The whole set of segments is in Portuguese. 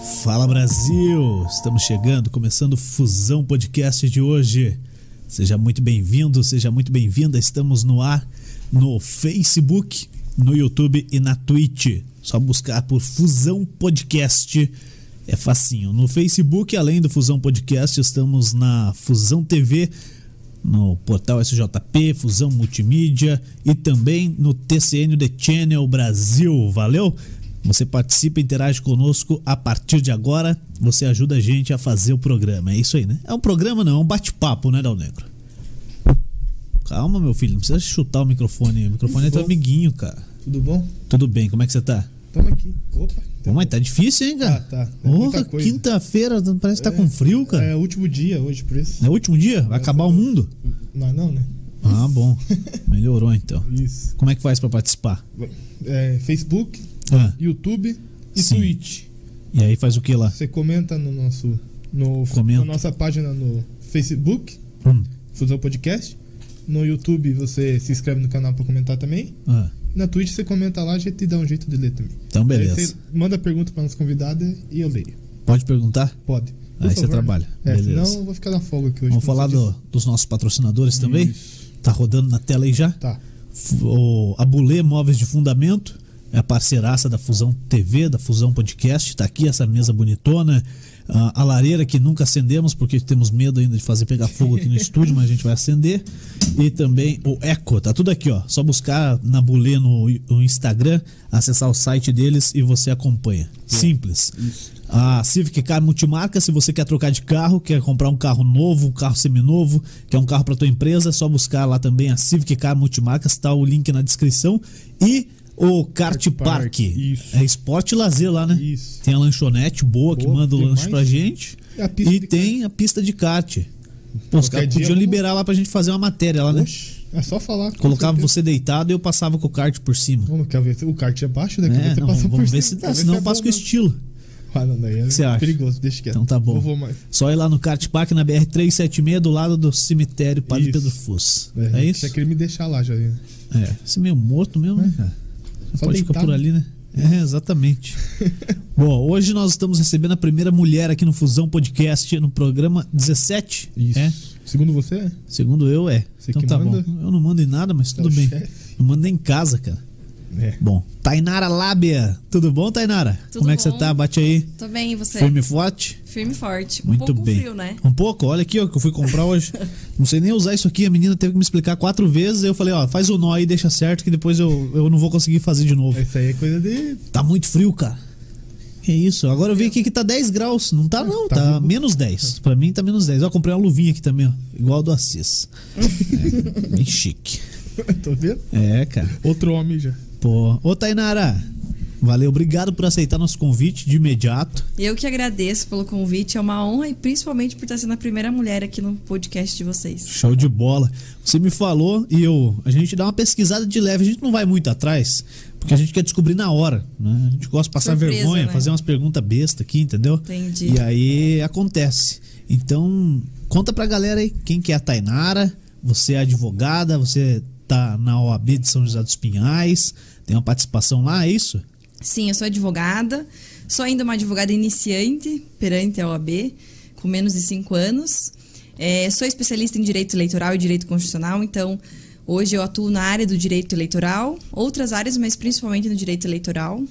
Fala Brasil! Estamos chegando, começando o Fusão Podcast de hoje. Seja muito bem-vindo, seja muito bem-vinda. Estamos no ar no Facebook, no YouTube e na Twitch. Só buscar por Fusão Podcast. É facinho. No Facebook, além do Fusão Podcast, estamos na Fusão TV, no portal SJP, Fusão Multimídia e também no TCN The Channel Brasil. Valeu? Você participa, interage conosco a partir de agora. Você ajuda a gente a fazer o programa. É isso aí, né? É um programa, não, é um bate-papo, né, Dal Negro? Calma, meu filho, não precisa chutar o microfone. O microfone é teu amiguinho, cara. Tudo bom? Tudo bem, como é que você tá? Tamo aqui. Opa. Pô, mas tá difícil, hein, cara? Tá, tá. É Porra, coisa. quinta-feira, parece que tá com frio, cara. É o último dia hoje, por isso. É o último dia? Vai acabar o mundo? Não, não, né? Ah, bom. Melhorou então. Isso. Como é que faz pra participar? É, Facebook, Ah, YouTube e Sim. Twitch. e aí faz o que lá? Você comenta no nosso. No, Comenta. na nossa página no Facebook, Hum. Fusão Podcast. No YouTube você se inscreve no canal pra comentar também. Ah, Na Twitch você comenta lá, a gente dá um jeito de ler também. então Aí beleza. você manda pergunta pra nossa convidada e eu leio. Pode perguntar? Pode. Por Aí você favor. trabalha. É, Beleza. senão eu vou ficar na folga aqui hoje. Vamos falar do- dos nossos patrocinadores também? Isso. Tá rodando na tela aí já? Tá. O, a Bulê Móveis de Fundamento é a parceiraça da Fusão TV, da Fusão Podcast. Tá aqui essa mesa bonitona. Ah, a lareira que nunca acendemos porque temos medo ainda de fazer pegar fogo aqui no estúdio, mas a gente vai acender. E também o Eco, tá tudo aqui, ó. Só buscar na Bulê no, no Instagram, acessar o site deles e você acompanha. Simples. A Civic Car Multimarca, se você quer trocar de carro, quer comprar um carro novo, um carro seminovo, quer um carro para tua empresa, é só buscar lá também a Civic Car Multimarca, está o link na descrição. E o Kart Kart Park. Park, isso. É esporte e lazer lá, né? Isso. Tem a lanchonete boa, que Boa, manda o lanche mais? pra gente. E E tem a pista de kart. Pô, os caras dia podiam vamos- liberar lá pra gente fazer uma matéria lá, né? Oxe, é só falar. Colocava certeza. você deitado e eu passava com o kart por cima. Vamos, quer ver? O kart é baixo, né? Quer É, não, vamos ver cima, se quer dá, senão se eu é passo com estilo. Ah, não, daí é que você acha? perigoso, deixa quieto. Então tá bom. Só ir lá no Kart Park na BR-376, do lado do cemitério Padre Isso. Pedro Fus. É, isso? Você queria me deixar lá já. É. Você é meio morto mesmo, né, cara? Só pode ficar deitado. por ali, né? É, exatamente. Bom, hoje nós estamos recebendo a primeira mulher aqui no Fusão Podcast, no programa 17. Isso. É? Segundo você? Segundo eu, é. Você então tá manda? bom. Eu não mando em nada, mas Tá tudo bem. chefe. Não mando nem em casa, cara. É. Bom, Tainara Lábia. Tudo bom, Tainara? Tudo Como é que você bom. tá? Bate aí. Tô bem, e você? Firme e forte? Firme e forte. Muito um pouco bem. frio, né? Um pouco, olha aqui, ó, que eu fui comprar hoje. Não sei nem usar isso aqui, a menina teve que me explicar quatro vezes. Eu falei, ó, faz o nó aí, deixa certo, que depois eu, eu não vou conseguir fazer de novo. Isso aí é coisa de. Tá muito frio, cara. Que isso, agora eu vi aqui que tá 10 graus. Não tá, não, Tá tá, menos 10. Pra mim tá menos 10. Ó, comprei uma luvinha aqui também, ó, igual a do Assis. É, bem chique. Tô vendo? É, cara. Outro homem já. Pô, ô Tainara, valeu, obrigado por aceitar nosso convite de imediato. Eu que agradeço pelo convite, é uma honra e principalmente por estar sendo a primeira mulher aqui no podcast de vocês. Show de bola. Você me falou e eu, a gente dá uma pesquisada de leve, a gente não vai muito atrás, porque a gente quer descobrir na hora, né? A gente gosta de passar Surpresa, vergonha, né? fazer umas perguntas besta aqui, entendeu? Entendi. E aí acontece. Então, conta pra galera aí quem que é a Tainara, você é advogada, você tá na OAB de São José dos Pinhais, tem uma participação lá, é isso? Sim, eu sou advogada, sou ainda uma advogada iniciante perante a OAB, com menos de cinco anos. É, sou especialista em direito eleitoral e direito constitucional, então hoje eu atuo na área do direito eleitoral, outras áreas, mas principalmente no direito eleitoral.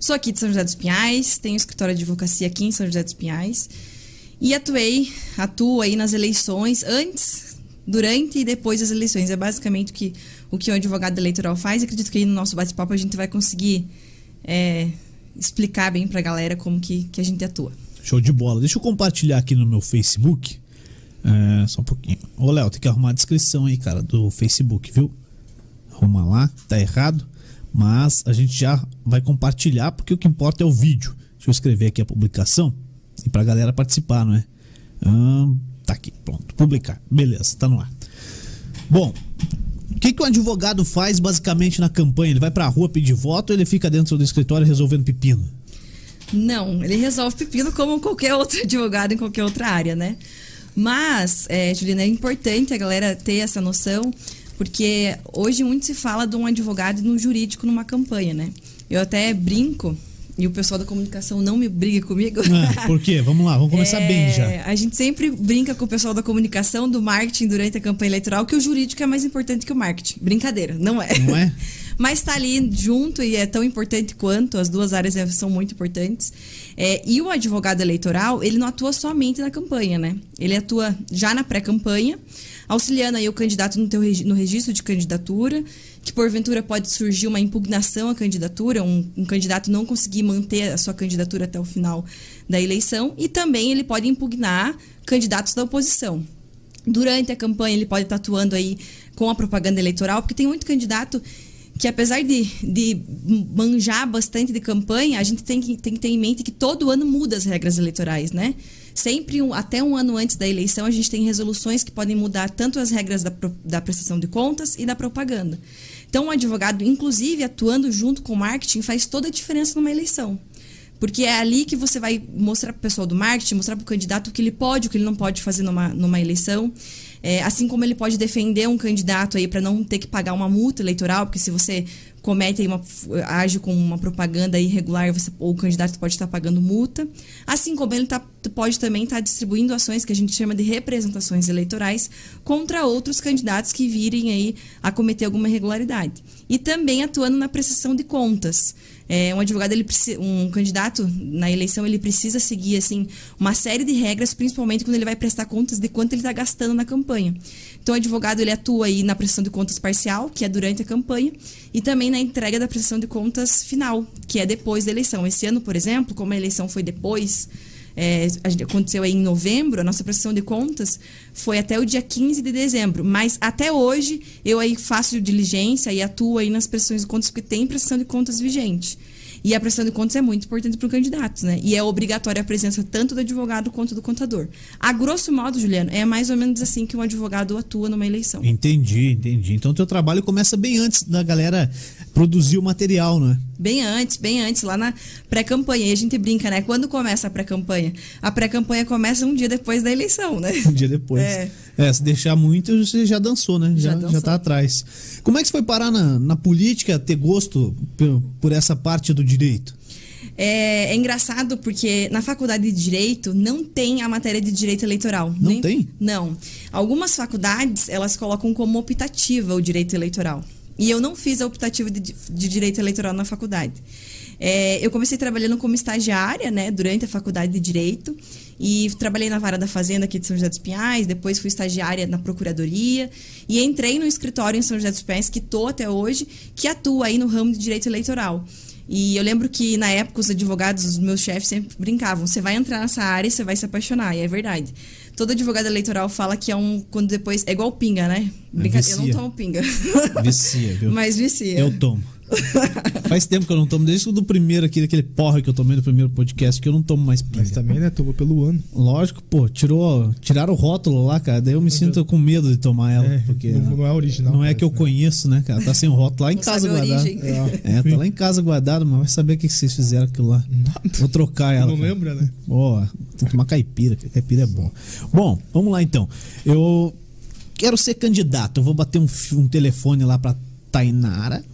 Sou aqui de São José dos Pinhais, tenho escritório de advocacia aqui em São José dos Pinhais. E atuei, atuo aí nas eleições, antes, durante e depois das eleições. É basicamente o que o, que o advogado eleitoral faz. Acredito que aí no nosso bate-papo a gente vai conseguir é, explicar bem pra galera como que, que a gente atua. Show de bola. Deixa eu compartilhar aqui no meu Facebook. É, só um pouquinho. Ô, Léo, tem que arrumar a descrição aí, cara, do Facebook, viu? Arruma lá, tá errado. Mas a gente já vai compartilhar, porque o que importa é o vídeo. Deixa eu escrever aqui a publicação e pra galera participar, não é? Ahn, tá aqui, pronto. Publicar. Beleza, tá no ar. Bom, o que, que o advogado faz basicamente na campanha? Ele vai pra rua pedir voto ou ele fica dentro do escritório resolvendo pepino? Não, ele resolve pepino como qualquer outro advogado em qualquer outra área, né? Mas, é, Juliana, é importante a galera ter essa noção, porque hoje muito se fala de um advogado e de um jurídico numa campanha, né? Eu até brinco e o pessoal da comunicação não me briga comigo. Ah, por quê? Vamos lá, vamos começar É, bem já. A gente sempre brinca com o pessoal da comunicação, do marketing durante a campanha eleitoral, que o jurídico é mais importante que o marketing. Brincadeira, não é. Não é? Mas está ali junto e é tão importante quanto, as duas áreas é- são muito importantes. É, e o advogado eleitoral, ele não atua somente na campanha, né? Ele atua já na pré-campanha, auxiliando aí o candidato no, teu, no registro de candidatura, que porventura pode surgir uma impugnação à candidatura, um, um candidato não conseguir manter a sua candidatura até o final da eleição, e também ele pode impugnar candidatos da oposição. Durante a campanha, ele pode estar atuando aí com a propaganda eleitoral, porque tem muito candidato que, apesar de, de manjar bastante de campanha, a gente tem que, tem que ter em mente que todo ano muda as regras eleitorais, né? Sempre, um- até um ano antes da eleição, a gente tem resoluções que podem mudar tanto as regras da, da prestação de contas e da propaganda. Então, o advogado, inclusive, atuando junto com o marketing, faz toda a diferença numa eleição. Porque é ali que você vai mostrar para o pessoal do marketing, mostrar para o candidato o que ele pode, o que ele não pode fazer numa, numa eleição. É, assim como ele pode defender um candidato aí para não ter que pagar uma multa eleitoral, porque se você comete aí uma age com uma propaganda irregular, você, ou o candidato pode estar pagando multa. Assim como ele tá, pode também estar distribuindo ações que a gente chama de representações eleitorais contra outros candidatos que virem aí a cometer alguma irregularidade. E também atuando na prestação de contas. É, um advogado, ele um candidato na eleição, ele precisa seguir assim uma série de regras, principalmente quando ele vai prestar contas de quanto ele está gastando na campanha. Então, o advogado ele atua aí na prestação de contas parcial, que é durante a campanha, e também na entrega da prestação de contas final, que é depois da eleição. Esse ano, por exemplo, como a eleição foi depois, é, gente- aconteceu aí em novembro, a nossa prestação de contas foi até o dia 15 de dezembro. Mas até hoje eu aí faço diligência e atuo aí nas prestações de contas, porque tem prestação de contas vigente. E a prestação de contas é muito importante para o candidato, né? E é obrigatória a presença tanto do advogado quanto do contador. A grosso modo, Juliano, é mais ou menos assim que um advogado atua numa eleição. Entendi, entendi. Então, teu trabalho começa bem antes da galera produzir o material, não é? Bem antes, bem antes, lá na pré-campanha. E a gente brinca, né? Quando começa a pré-campanha? A pré-campanha começa um dia depois da eleição, né? Um dia depois. É. É, se deixar muito, você já dançou, né? Já Já, dançou. já tá atrás. Como é que você foi parar na, na política, ter gosto por, por essa parte do direito? É, é engraçado porque na faculdade de Direito não tem a matéria de Direito Eleitoral. Não tem? Não. Algumas faculdades, elas colocam como optativa o Direito Eleitoral. E eu não fiz a optativa de, de Direito Eleitoral na faculdade. É, eu comecei trabalhando como estagiária, né, durante a faculdade de Direito. E trabalhei na vara da Fazenda aqui de São José dos Pinhais, depois fui estagiária na Procuradoria e entrei no escritório em São José dos Pinhais, que estou até hoje, que atua aí no ramo de direito eleitoral. E eu lembro que na época os advogados, os meus chefes sempre brincavam: você vai entrar nessa área e você vai se apaixonar, e é verdade. Todo advogado eleitoral fala que é um. Quando depois. É igual pinga, né? Brincadeira, eu não tomo pinga. Vicia, viu? Mas vicia. Eu tomo. Faz tempo que eu não tomo, desde o do primeiro aqui, daquele porra que eu tomei no primeiro podcast, que eu não tomo mais pinga. Mas também, né? Tomou pelo ano. Lógico, pô, tirou, tiraram o rótulo lá, cara. Daí eu me sinto com medo de tomar ela, É, porque não, não é original. não é que eu parece, né? conheço, né, cara? Tá sem o rótulo lá em Não casa guardado. origem. É, tá lá em casa guardado, mas vai saber o que vocês fizeram aquilo lá. Vou trocar ela. Não cara. lembra, né? Ó, tem que tomar caipira, que caipira é bom. Bom, vamos lá então. Eu quero ser candidato. Eu vou bater um, um telefone lá pra Tainara.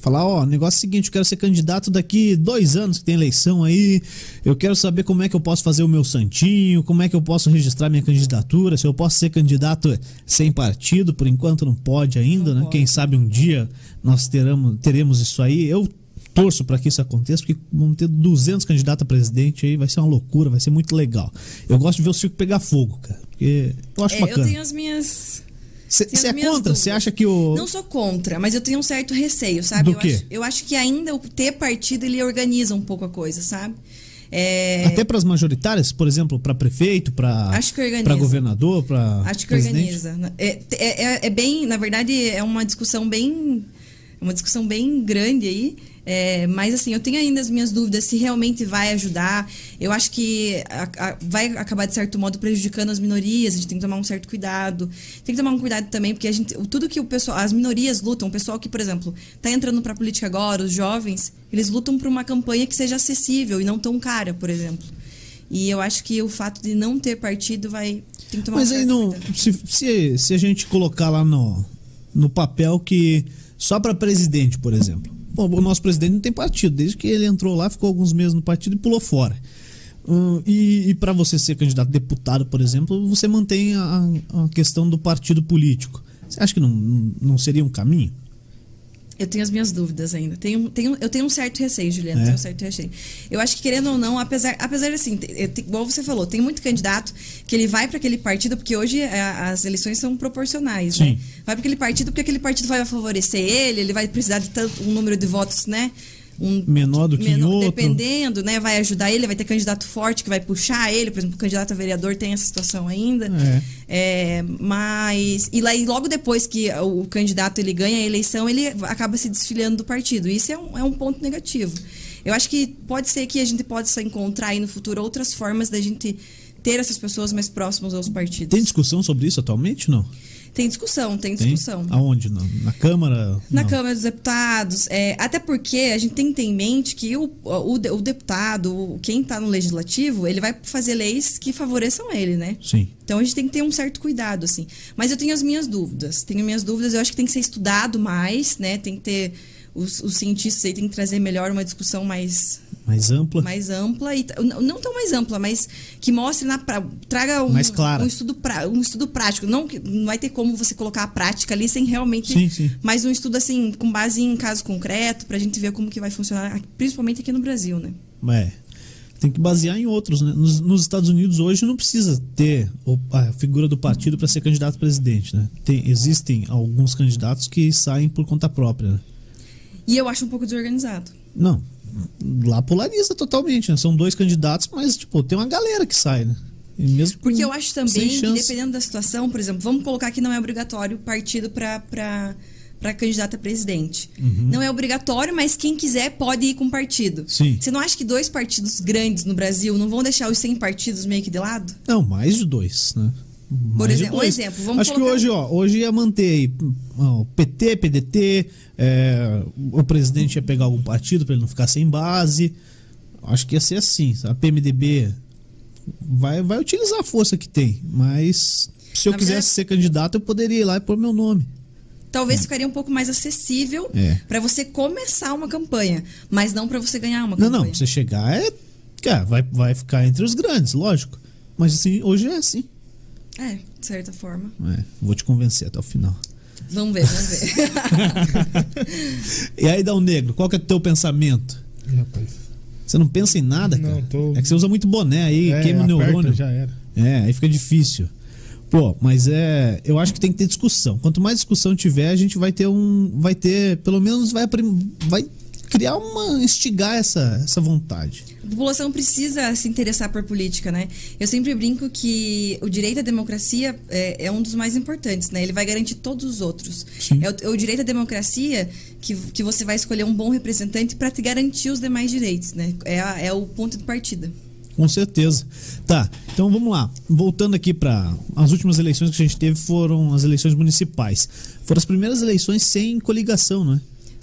Falar, ó, o negócio é o seguinte, eu quero ser candidato daqui dois anos que tem eleição aí. Eu quero saber como é que eu posso fazer o meu santinho, como é que eu posso registrar minha candidatura, se eu posso ser candidato sem partido, por enquanto não pode ainda, né? Quem sabe um dia nós teremos, teremos isso aí. Eu torço para que isso aconteça, porque vamos ter 200 candidatos a presidente aí, vai ser uma loucura, vai ser muito legal. Eu gosto de ver o circo pegar fogo, cara, porque eu acho É, eu bacana. tenho as minhas. Você é contra? Você acha que o. Não sou contra, mas eu tenho um certo receio, sabe? Do eu, quê? Acho, eu acho que ainda o ter partido ele organiza um pouco a coisa, sabe? É, Até para as majoritárias, por exemplo, para prefeito, para Acho que organiza. para governador, para Acho que organiza. É, é, é- é bem, na verdade, é uma discussão bem. Uma discussão bem grande aí. É, mas assim, eu tenho ainda as minhas dúvidas se realmente vai ajudar. Eu acho que a- a- vai acabar, de certo modo, prejudicando as minorias. A gente tem que tomar um certo cuidado. Tem que tomar um cuidado também, porque a gente, tudo que o pessoal, as minorias lutam, o pessoal que, por exemplo, está entrando para a política agora, os jovens, eles lutam por uma campanha que seja acessível e não tão cara, por exemplo. E eu acho que o fato de não ter partido vai. Tem que tomar um Mas aí certo não. Se, se, se a gente colocar lá no, no papel que só para presidente, por exemplo. O nosso presidente não tem partido. Desde que ele entrou lá, ficou alguns meses no partido e pulou fora. Uh, e, e para você ser candidato a deputado, por exemplo, você mantém a, a questão do partido político. Você acha que não, não seria um caminho? Eu tenho as minhas dúvidas ainda. Tenho, tenho, eu tenho um certo receio, Juliana. É. Tenho um certo receio. Eu acho que, querendo ou não, apesar, apesar assim, igual você falou, tem muito candidato que ele vai para aquele partido, porque hoje a, é, as eleições são proporcionais, né? Sim. né? Vai para aquele partido porque aquele partido vai favorecer ele, ele vai precisar de tanto um número de votos, né? Um menor do que menor, outro. Dependendo, né? Vai ajudar ele, vai ter candidato forte que vai puxar ele, por exemplo, o candidato a vereador tem essa situação ainda. É. É, mas. E, lá, e logo depois que o candidato ele ganha a eleição, ele acaba se desfiliando do partido. Isso é um, é um ponto negativo. Eu acho que pode ser que a gente possa encontrar aí no futuro outras formas da gente ter essas pessoas mais próximas aos partidos. Tem discussão sobre isso atualmente, não? Tem discussão, tem discussão. Tem? Aonde? Na, na Câmara? Na não. Câmara dos Deputados. É, até porque a gente tem que ter em mente que o, o, o deputado, quem está no legislativo, ele vai fazer leis que favoreçam ele, né? Sim. Então a gente tem que ter um certo cuidado, assim. Mas eu tenho as minhas dúvidas. Tenho minhas dúvidas, eu acho que tem que ser estudado mais, né? Tem que ter. Os, os cientistas aí têm que trazer melhor uma discussão mais mais ampla. Mais ampla e não tão mais ampla, mas que mostre na traga um, mais clara. um estudo pra, um estudo prático. Não não vai ter como você colocar a prática ali sem realmente sim, sim. mas um estudo assim com base em caso concreto para a gente ver como que vai funcionar, principalmente aqui no Brasil, né? É. Tem que basear em outros, né? Nos, nos Estados Unidos hoje não precisa ter a figura do partido para ser candidato a presidente, né? Tem, existem alguns candidatos que saem por conta própria. Né? E eu acho um pouco desorganizado. Não, lá polariza totalmente, né? São dois candidatos, mas, tipo, tem uma galera que sai, né? mesmo Porque eu acho também que, dependendo da situação, por exemplo, vamos colocar que não é obrigatório partido para para candidato a presidente. Uhum. Não é obrigatório, mas quem quiser pode ir com partido. Sim. Você não acha que dois partidos grandes no Brasil não vão deixar os 100 partidos meio que de lado? Não, mais de dois, né? Por exemplo, um exemplo, vamos Acho colocar... que hoje, ó, hoje ia manter aí, ó, PT, PDT, é, o presidente ia pegar algum partido para ele não ficar sem base. Acho que ia ser assim. A PMDB vai, vai utilizar a força que tem, mas se eu Na quisesse verdade... ser candidato, eu poderia ir lá e pôr meu nome. Talvez é. ficaria um pouco mais acessível é. para você começar uma campanha, mas não para você ganhar uma campanha. Não, não, pra você chegar é. Cara, vai, vai ficar entre os grandes, lógico. Mas assim, hoje é assim. É, de certa forma. É, vou te convencer até o final. Vamos ver, vamos ver. e aí, Dal Negro, qual que é o teu pensamento? Rapaz. Você não pensa em nada, cara? Não, tô... É que você usa muito boné aí, é, queima o neurônio. Já era. É, aí fica difícil. Pô, mas é. Eu acho que tem que ter discussão. Quanto mais discussão tiver, a gente vai ter um. Vai ter. Pelo menos vai, vai criar uma. instigar essa, essa vontade. A população precisa se interessar por política, né? Eu sempre brinco que o direito à democracia é, é um dos mais importantes, né? Ele vai garantir todos os outros. É o, é o, direito à democracia que, que você vai escolher um bom representante para te garantir os demais direitos, né? É, a, é o ponto de partida. Com certeza. Tá, então vamos lá. Voltando aqui para as últimas eleições que a gente teve foram as eleições municipais. Foram as primeiras eleições sem coligação, não é?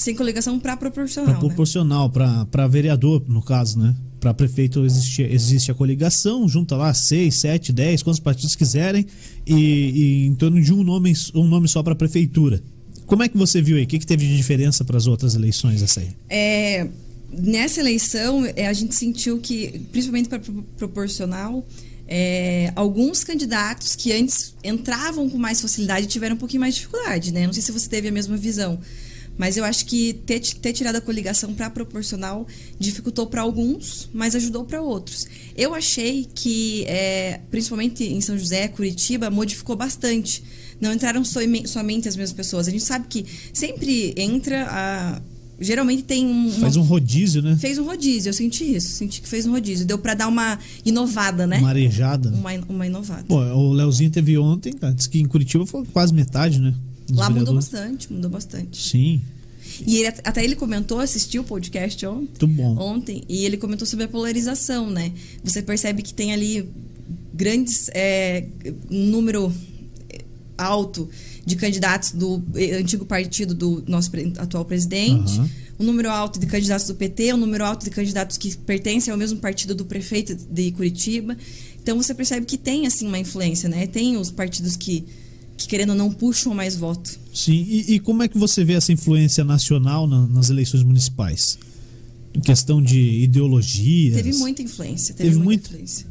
Sem coligação para proporcional. Para proporcional, né? para vereador, no caso, né? Para prefeito existe, existe a coligação, junta lá seis, sete, dez, quantos partidos quiserem, e, e em torno de um nome, um nome só para prefeitura. Como é que você viu aí? O que, que teve de diferença para as outras eleições essa aí? É, nessa eleição, é, a gente sentiu que, principalmente para proporcional, é, alguns candidatos que antes entravam com mais facilidade tiveram um pouquinho mais de dificuldade, né? Não sei se você teve a mesma visão. Mas eu acho que ter, ter tirado a coligação para proporcional dificultou para alguns, mas ajudou para outros. Eu achei que, é, principalmente em São José, Curitiba, modificou bastante. Não entraram somente as mesmas pessoas. A gente sabe que sempre entra a geralmente tem um. Faz um rodízio, né? Fez um rodízio, eu senti isso. Senti que fez um rodízio. Deu para dar uma inovada, né? Uma arejada. Uma, uma inovada. Pô, o Leozinho teve ontem, cara, disse que em Curitiba foi quase metade, né? Lá mudou bastante, mudou bastante. Sim. E ele, até ele comentou, assistiu o podcast ontem, ontem, e ele comentou sobre a polarização, né? Você percebe que tem ali grandes. É, um número alto de candidatos do antigo partido do nosso atual presidente, uhum. um número alto de candidatos do PT, um número alto de candidatos que pertencem ao mesmo partido do prefeito de Curitiba. Então você percebe que tem assim uma influência, né? Tem os partidos que que querendo ou não puxam mais voto. Sim, e, e como é que você vê essa influência nacional na- nas eleições municipais? Em questão de ideologia. Teve muita influência. Teve, Teve muita muito? influência.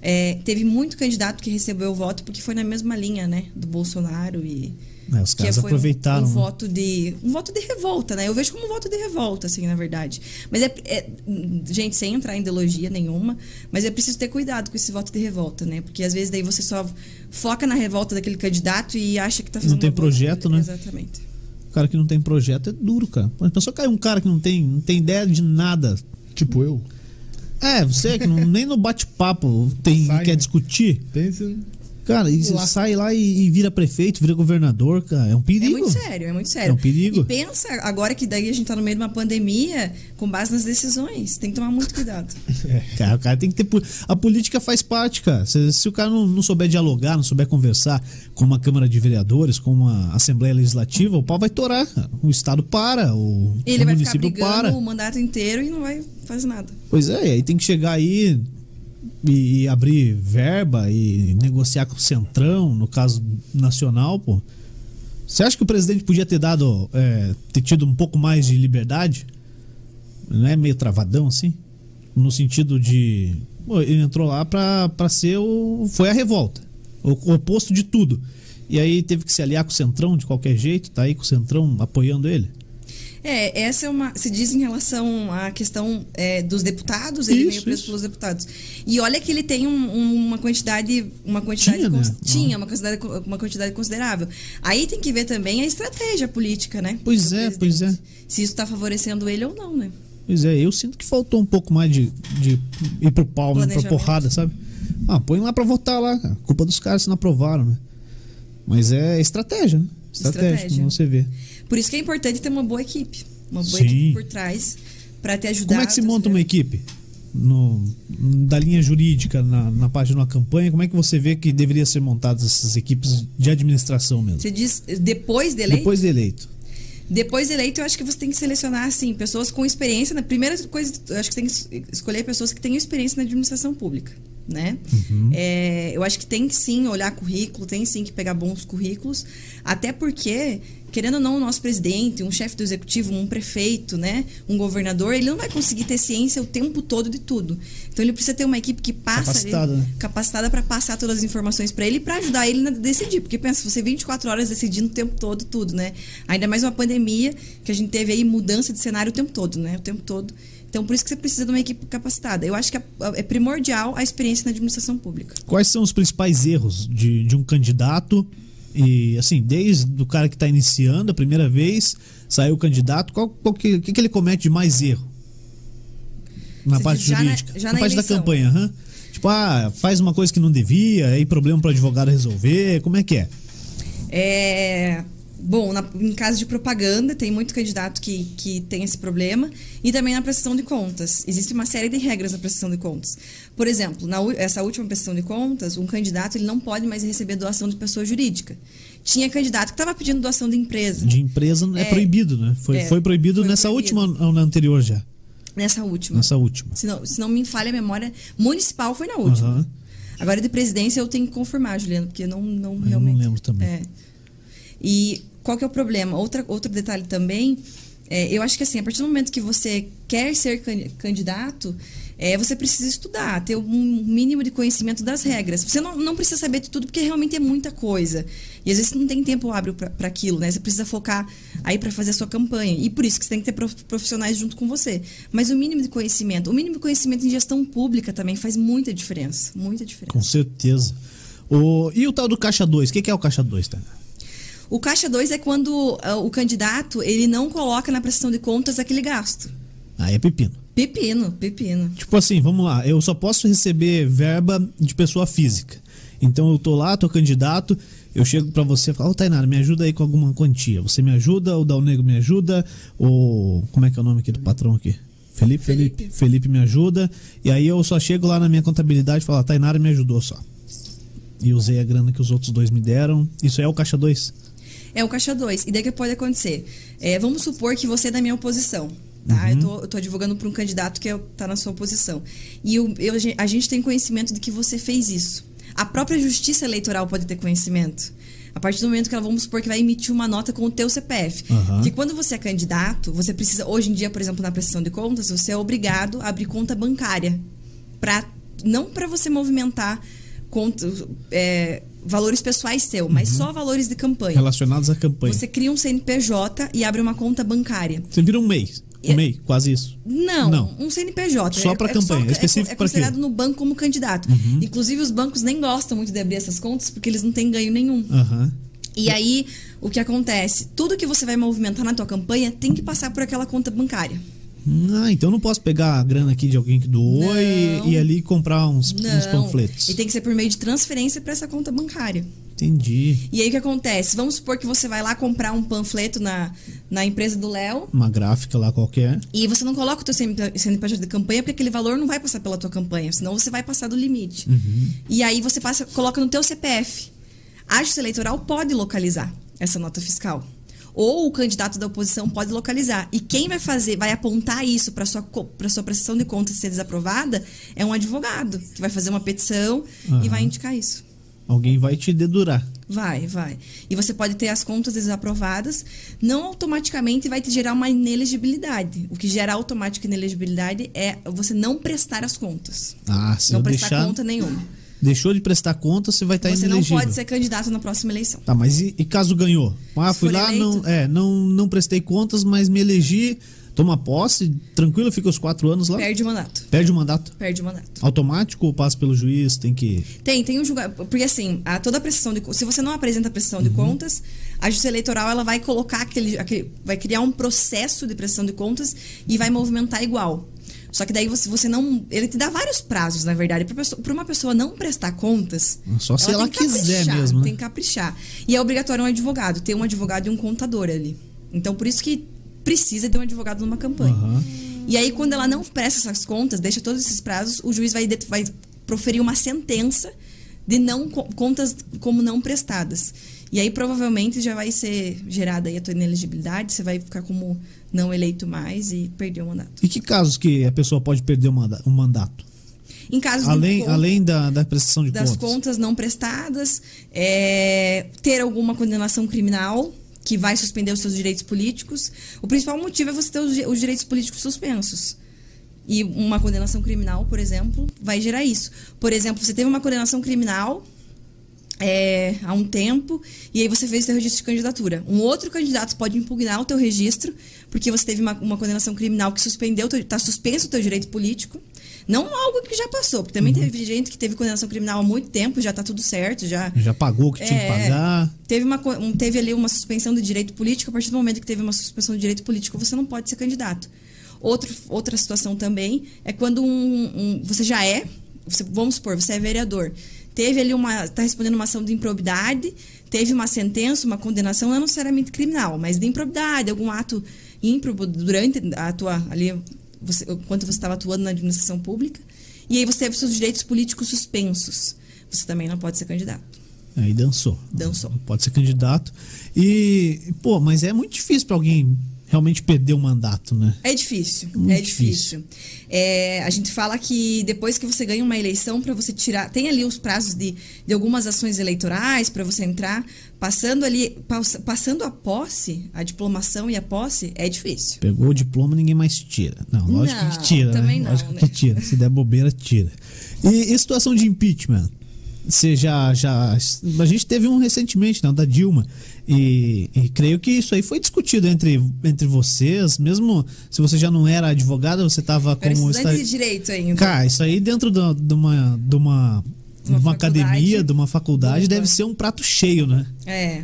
É, teve muito candidato que recebeu o voto porque foi na mesma linha, né? Do Bolsonaro e. É, os que caras foi um- aproveitaram. Um, né? voto de. Um voto de revolta, né? Eu vejo como um voto de revolta, assim, na verdade. Mas é, é- Gente, sem entrar em ideologia nenhuma, mas é preciso ter cuidado com esse voto de revolta, né? Porque às vezes daí você só foca na revolta daquele candidato e acha que tá fazendo. Não tem projeto, né? Exatamente. O cara que não tem projeto é duro, cara. Mas só cai um cara que não tem, não tem ideia de nada. Tipo eu. É, você que não- nem no bate-papo tem, Sai, quer né? discutir. Pensa. Cara, e Lá. sai lá e, e vira prefeito, vira governador, cara. É um É perigo. muito sério, é muito sério. É um perigo. E pensa agora que daí a gente tá no meio de uma pandemia com base nas decisões. Tem que tomar muito cuidado. Cara, o cara tem que ter. A política faz parte, cara. Se, se o cara não, não souber dialogar, não souber conversar com uma Câmara de Vereadores, com uma Assembleia Legislativa, o pau vai torar. cara. O Estado para, o, Ele o vai ficar município brigando para. o mandato inteiro e não vai fazer nada. Pois é, e aí tem que chegar aí e, e abrir verba e negociar com o Centrão, no caso nacional, pô. Você acha que o presidente podia ter dado, é, ter tido um pouco mais de liberdade? Não é meio travadão assim? No sentido de. ele entrou lá pra, pra ser o. Foi a revolta. O, o oposto de tudo. E aí teve que se aliar com o Centrão de qualquer jeito, tá aí com o Centrão apoiando ele. É, essa é uma. Se diz em relação à questão é, dos deputados, ele Isso, meio preso isso. pelos deputados. E olha que ele tem um- um- uma quantidade. Uma quantidade Tinha, né? tinha uma quantidade, uma quantidade considerável. Aí tem que ver também a estratégia política, né? Pois é, presidente. pois é. Se isso está favorecendo ele ou não, né? Pois é, eu sinto que faltou um pouco mais de, de ir pro pau, né, pra porrada, sabe? Ah, põe lá pra votar lá, cara. Culpa dos caras se não aprovaram, né? Mas é estratégia, né? Estratégia, Estratégia. como você vê. Por isso que é importante ter uma boa equipe. Uma boa Sim. equipe por trás para te ajudar. Como é que se monta uma equipe? No, da linha jurídica, na, na parte de uma campanha, como é que você vê que deveria ser montadas essas equipes de administração mesmo? Você diz depois de eleito? Depois de eleito. Depois de eleito, eu acho que você tem que selecionar, assim, pessoas com experiência. Na primeira coisa, eu acho que você tem que es- escolher pessoas que tenham experiência na administração pública, né? Uhum. É, eu acho que tem que sim olhar currículo, tem sim que pegar bons currículos, até porque, querendo ou não, o nosso presidente, um chefe do executivo, um prefeito, né? Um governador, ele não vai conseguir ter ciência o tempo todo de tudo. Então ele precisa ter uma equipe que passa ali- Capacitada, né? capacitada para passar todas as informações para ele para ajudar ele a decidir. Porque pensa, você 24 horas decidindo o tempo todo tudo, né? Ainda mais uma pandemia que a gente teve aí mudança de cenário o tempo todo, né? O tempo todo. Então por isso que você precisa de uma equipe capacitada. Eu acho que é- primordial a experiência na administração pública. Quais são os principais erros de, de um candidato? E assim, desde o cara que está iniciando a primeira vez, saiu o candidato, qual, qual que, o que, que ele comete de mais erro? Na Você parte na- jurídica. já na na parte da eleição. campanha, aham. Tipo, ah, faz uma coisa que não devia, aí problema para advogado resolver, como é que é? É, bom, na- em caso de propaganda, tem muito candidato que, que tem esse problema. E também na prestação de contas. Existe uma série de regras na prestação de contas. Por exemplo, na essa última prestação de contas, um candidato ele não pode mais receber doação de pessoa jurídica. Tinha candidato que estava pedindo doação de empresa. De empresa é, É. proibido, né? Foi, É, foi proibido foi nessa proibido. última ou na anterior já? Nessa última. Nessa última. Se não, se não me falha a memória, municipal foi na última. Aham. Agora de presidência eu tenho que confirmar, Juliano, porque não, não Eu realmente. não lembro também. É. E qual que é o problema? Outra, outro detalhe também, é, eu acho que assim, a partir do momento que você quer ser can- candidato, é, você precisa estudar, ter um mínimo de conhecimento das regras. Você não, não precisa saber de tudo, porque realmente é muita coisa. E às vezes não tem tempo hábil para aquilo, né? Você precisa focar aí para fazer a sua campanha. E por isso que você tem que ter prof- profissionais junto com você. Mas o mínimo de conhecimento, o mínimo de conhecimento em gestão pública também faz muita diferença. Muita diferença. Com certeza. O, e o tal do Caixa 2? O que, que é o Caixa 2, tá? O caixa 2 é quando ah, o candidato ele não coloca na prestação de contas aquele gasto. Aí é pepino. Pepino, pepino. Tipo assim, vamos lá, eu só posso receber verba de pessoa física. Então eu tô lá, tô candidato, eu chego pra você e falo, ô Tainara, me ajuda aí com alguma quantia. Você me ajuda, o Dal Negro me ajuda, o. Como é que é o nome aqui do patrão aqui? Felipe? Felipe. Felipe me ajuda. E aí eu só chego lá na minha contabilidade e falo, a Tainara me ajudou só. E usei a grana que os outros dois me deram. Isso é o caixa 2. É o caixa 2. E daí o que pode acontecer? É, vamos supor que você é da minha oposição. Tá? Eu, tô, eu tô advogando para um candidato que está na sua oposição. E eu, eu- a gente tem conhecimento de que você fez isso. A própria justiça eleitoral pode ter conhecimento. A partir do momento que ela, vamos supor que vai emitir uma nota com o teu CPF. Porque quando você é candidato, você precisa, hoje em dia, por exemplo, na prestação de contas, você é obrigado a abrir conta bancária. Pra, não para você movimentar conta, é, valores pessoais seu, mas só valores de campanha. Relacionados à campanha. Você cria um CNPJ e abre uma conta bancária. Você vira um MEI. Um E- MEI, quase isso. Não, Não. um CNPJ. Só pra campanha, é, específico é, pra considerado aquilo. Uhum. no banco como candidato. Inclusive, os bancos nem gostam muito de abrir essas contas porque eles não têm ganho nenhum. Aham. E aí, o que acontece? Tudo que você vai movimentar na tua campanha tem que passar por aquela conta bancária. Ah, então eu não posso pegar a grana aqui de alguém que doou e, e ali comprar uns, uns panfletos. E tem que ser por meio de transferência para essa conta bancária. Entendi. E aí o que acontece? Vamos supor que você vai lá comprar um panfleto na, na empresa do Léo Uma gráfica lá qualquer. e você não coloca o teu CNP CNPJ de campanha porque aquele valor não vai passar pela tua campanha, senão você vai passar do limite. Uhum. E aí você passa, coloca no teu CPF. A Justiça Eleitoral pode localizar essa nota fiscal. Ou o candidato da oposição pode localizar. E quem vai fazer, vai apontar isso para sua para sua prestação de contas ser desaprovada é um advogado que vai fazer uma petição e Aham. vai indicar isso. Alguém vai te dedurar. Vai, vai. E você pode ter as contas desaprovadas, não automaticamente vai te gerar uma inelegibilidade. O que gera automática inelegibilidade é você não prestar as contas. Ah, se não prestar deixar. conta nenhuma. Deixou de prestar conta, você vai estar você não inelegível. pode ser candidato na próxima eleição. Tá, mas e, e caso ganhou? Ah, Se fui lá, eleito? não, é, não, não prestei contas, mas me elegi, toma posse, tranquilo, fica os quatro anos lá. Perde o mandato. Perde o mandato. Perde o mandato. Automático ou passa pelo juiz? Tem que. Tem, tem um julgamento. Porque assim, a, toda a prestação de Se você não apresenta a prestação Uhum. de contas, a Justiça Eleitoral ela vai colocar aquele, aquele. Vai criar um processo de prestação de contas e vai movimentar igual. Só que daí você, você não. Ele te dá vários prazos, na verdade. Para uma pessoa não prestar contas. Só se ela que quiser mesmo, né? Tem que caprichar. E é obrigatório um advogado, ter um advogado e um contador ali. Então, por isso que precisa de um advogado numa campanha. Aham. E aí, quando ela não presta essas contas, deixa todos esses prazos, o juiz vai, vai proferir uma sentença de não co- contas como não prestadas. E aí, provavelmente, já vai ser gerada aí a tua inelegibilidade, você vai ficar como não eleito mais e perder o mandato. E que casos que a pessoa pode perder o mandato? Em caso de Além, con- além da, da prestação de das contas. contas não prestadas, é, ter alguma condenação criminal que vai suspender os seus direitos políticos. O principal motivo é você ter os, os direitos políticos suspensos. E uma condenação criminal, por exemplo, vai gerar isso. Por exemplo, você teve uma condenação criminal é, há um tempo e aí você fez o seu registro de candidatura. Um outro candidato pode impugnar o teu registro porque você teve uma, uma condenação criminal que suspendeu, está suspenso o teu direito político. Não algo que já passou, porque também teve gente que teve condenação criminal há muito tempo, já está tudo certo, já Já pagou o que tinha que É. pagar. Teve, uma, um- teve ali uma suspensão do direito político, a partir do momento que teve uma suspensão do direito político, você não pode ser candidato. Outro, outra situação também é quando um, um- você já é, você- vamos supor, você é vereador, teve ali uma, está respondendo uma ação de improbidade, teve uma sentença, uma condenação, não necessariamente criminal, mas de improbidade, algum ato ímprobo durante a tua, ali, você, enquanto você estava atuando na administração pública, e aí você teve seus direitos políticos suspensos. Você também não pode ser candidato. Aí dançou. Dançou. Pode ser candidato. E, pô, mas é muito difícil pra alguém realmente perder o mandato, né? É difícil, Muito é difícil. É, a gente fala que depois que você ganha uma eleição, para você tirar. Tem ali os prazos de, de algumas ações eleitorais para você entrar. Passando ali, pass- passando a posse, a diplomação e a posse, é difícil. Pegou o diploma, ninguém mais tira. Não, lógico Não, que tira, também né? não, lógico né? que tira. Se der bobeira, tira. E, e situação de impeachment? Você já, já. A gente teve um recentemente, né? o Da Dilma. E, e creio que isso aí foi discutido entre, entre vocês, mesmo se você já não era advogada, você estava como. estudante esta- de direito ainda. Cara, isso aí dentro de uma. De uma, de Uma uma academia, de uma faculdade, deve ser um prato cheio, né? É.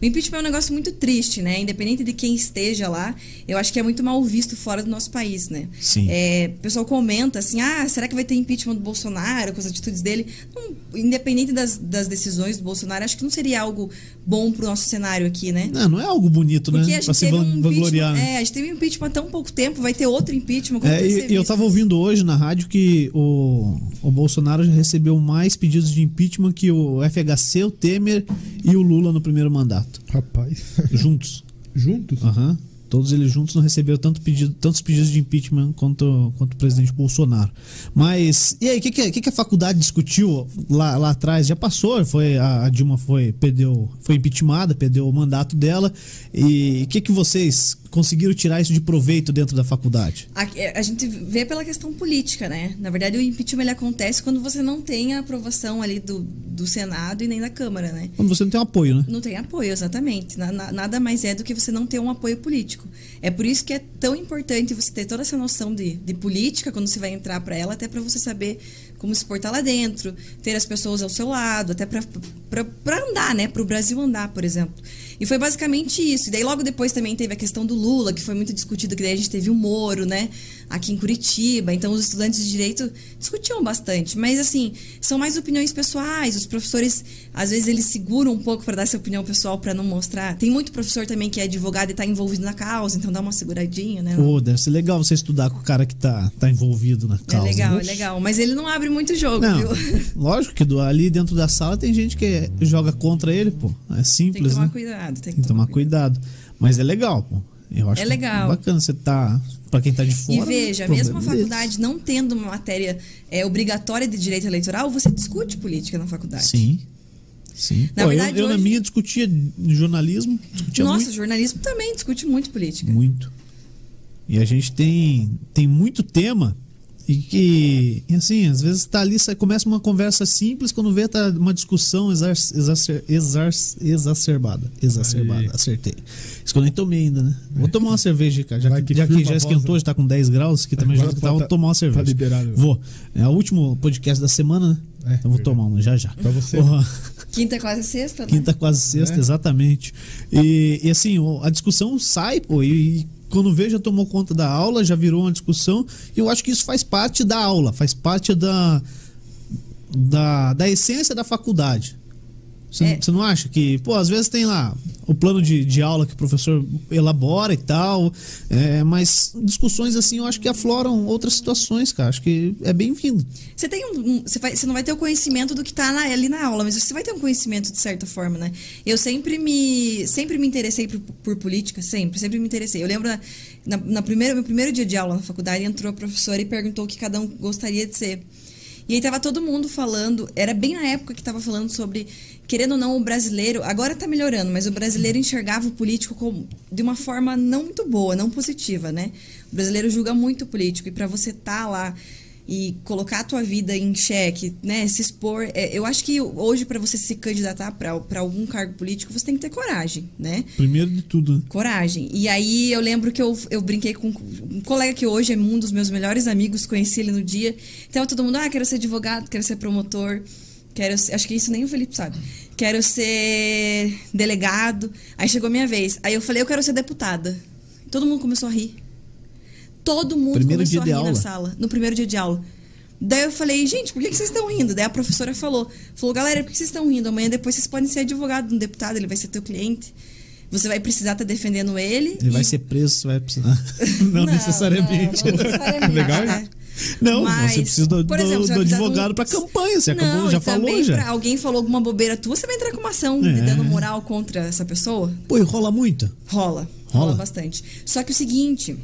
O impeachment é um negócio muito triste, né? Independente de quem esteja lá, eu acho que é muito mal visto fora do nosso país, né? Sim. É, o pessoal comenta assim: ah, será que vai ter impeachment do Bolsonaro com as atitudes dele? Não, independente das, das decisões do Bolsonaro, acho que não seria algo bom pro nosso cenário aqui, né? Não, não é algo bonito, Porque né? a Pra gente se teve van- um vangloriar. né? É, a gente teve um impeachment há tão pouco tempo, vai ter outro impeachment. como É, e, eu tava ouvindo hoje na rádio que o, o Bolsonaro já recebeu mais pedidos de impeachment que o FHC, o Temer e o Lula no primeiro mandato. Rapaz. Juntos. Juntos? Aham. Todos eles juntos não receberam tanto pedido, tantos pedidos de impeachment quanto, quanto o presidente Bolsonaro. Mas, e aí, o que, que, que, a faculdade discutiu lá, lá atrás? Já passou, foi, a, a Dilma foi, perdeu, foi impeachmentada, perdeu o mandato dela. E o que, que vocês conseguiram tirar isso de proveito dentro da faculdade? A, a, gente vê pela questão política, né? Na verdade, o impeachment ele acontece quando você não tem a aprovação ali do, do Senado e nem da Câmara, né? Quando você não tem apoio, né? Não tem apoio, exatamente. Na, na, nada mais é do que você não ter um apoio político. É por isso que é tão importante você ter toda essa noção de, de política quando você vai entrar para ela, até para você saber como se portar lá dentro, ter as pessoas ao seu lado, até para andar, né? Para o Brasil andar, por exemplo. E foi basicamente isso. E daí logo depois também teve a questão do Lula, que foi muito discutido, que daí a gente teve o Moro, né? Aqui em Curitiba. Então os estudantes de direito discutiam bastante. Mas assim, são mais opiniões pessoais. Os professores, às vezes, eles seguram um pouco para dar sua opinião pessoal para não mostrar. Tem muito professor também que é advogado e está envolvido na causa, então dá uma seguradinha, né? Pô, deve ser legal você estudar com o cara que tá, tá envolvido na causa. É legal, é legal. Mas ele não abre muito jogo, não, viu? Lógico que do, ali dentro da sala tem gente que joga contra ele, pô. É simples, tem que tomar né? cuidado cuidado. Tem que, tem que tomar, cuidado. cuidado. Mas é legal, pô. Eu acho é legal. bacana você tá. Para quem tá de fora. E veja, mesmo a faculdade não tendo uma matéria é, obrigatória de direito eleitoral, você discute política na faculdade. Sim. Sim. Na Pô, verdade, eu, eu hoje... na minha discutia jornalismo. Discutia Nossa, muito. jornalismo também discute muito política. Muito. E a gente tem, tem muito tema e que, e assim, às vezes tá ali, começa uma conversa simples, quando vê tá uma discussão exar, exacer, exar, exacerbada. Exacerbada, Aí. acertei. Isso que eu nem tomei ainda, né? Vou tomar uma cerveja, cara. Já, que, já que já esquentou, já tá com 10 graus, que também já tá, vou tomar uma cerveja. Tá liberado. Vou. É o último podcast da semana, né? É, então vou tomar uma já já. Pra você. Quinta quase sexta, né? Quinta quase sexta, é. exatamente. E, e, assim, a discussão sai, pô, e, quando vê, já tomou conta da aula, já virou uma discussão. E eu acho que isso faz parte da aula, faz parte da, da, da essência da faculdade. Você, é. não acha que, pô, às vezes tem lá o plano de, de aula que o professor elabora e tal, é, mas discussões assim eu acho que afloram outras situações, cara. Acho que é bem-vindo. Você tem um, você, vai, você não vai ter o conhecimento do que está ali na aula, mas você vai ter um conhecimento de certa forma, né? Eu sempre me, sempre me interessei por, por política, sempre, sempre me interessei. Eu lembro na, na primeira, meu primeiro dia de aula na faculdade entrou a professora e perguntou o que cada um gostaria de ser. E aí tava todo mundo falando, era bem na época que tava falando sobre, querendo ou não, o brasileiro, agora tá melhorando, mas o brasileiro enxergava o político como, de uma forma não muito boa, não positiva, né? O brasileiro julga muito o político, e para você tá lá e colocar a tua vida em xeque, né, se expor. É, eu acho que hoje para você se candidatar para algum cargo político, você tem que ter coragem, né? Primeiro de tudo. Coragem. E aí eu lembro que eu, eu brinquei com um colega que hoje é um dos meus melhores amigos, conheci ele no dia. Então todo mundo, ah, quero ser advogado, quero ser promotor, quero ser, acho que isso nem o Felipe sabe. Quero ser delegado. Aí chegou a minha vez. Aí eu falei, eu quero ser deputada. Todo mundo começou a rir. Todo mundo primeiro começou a rir na sala, no primeiro dia de aula. Daí eu falei, gente, por que, vocês estão rindo? Daí a professora falou, falou, galera, por que vocês estão rindo? Amanhã depois vocês podem ser advogado de um deputado, ele vai ser teu cliente. Você vai precisar estar tá defendendo ele. Ele e... vai ser preso, você vai precisar. não, não, necessariamente. Não, não necessariamente. Legal, né? Não, Mas, você precisa do, do, exemplo, do advogado do... para campanha. Você não, acabou, já falou já. alguém falou alguma bobeira tua, você vai entrar com uma ação é. dando moral contra essa pessoa? Pô, rola muito? Rola, rola, rola bastante. Só que o seguinte,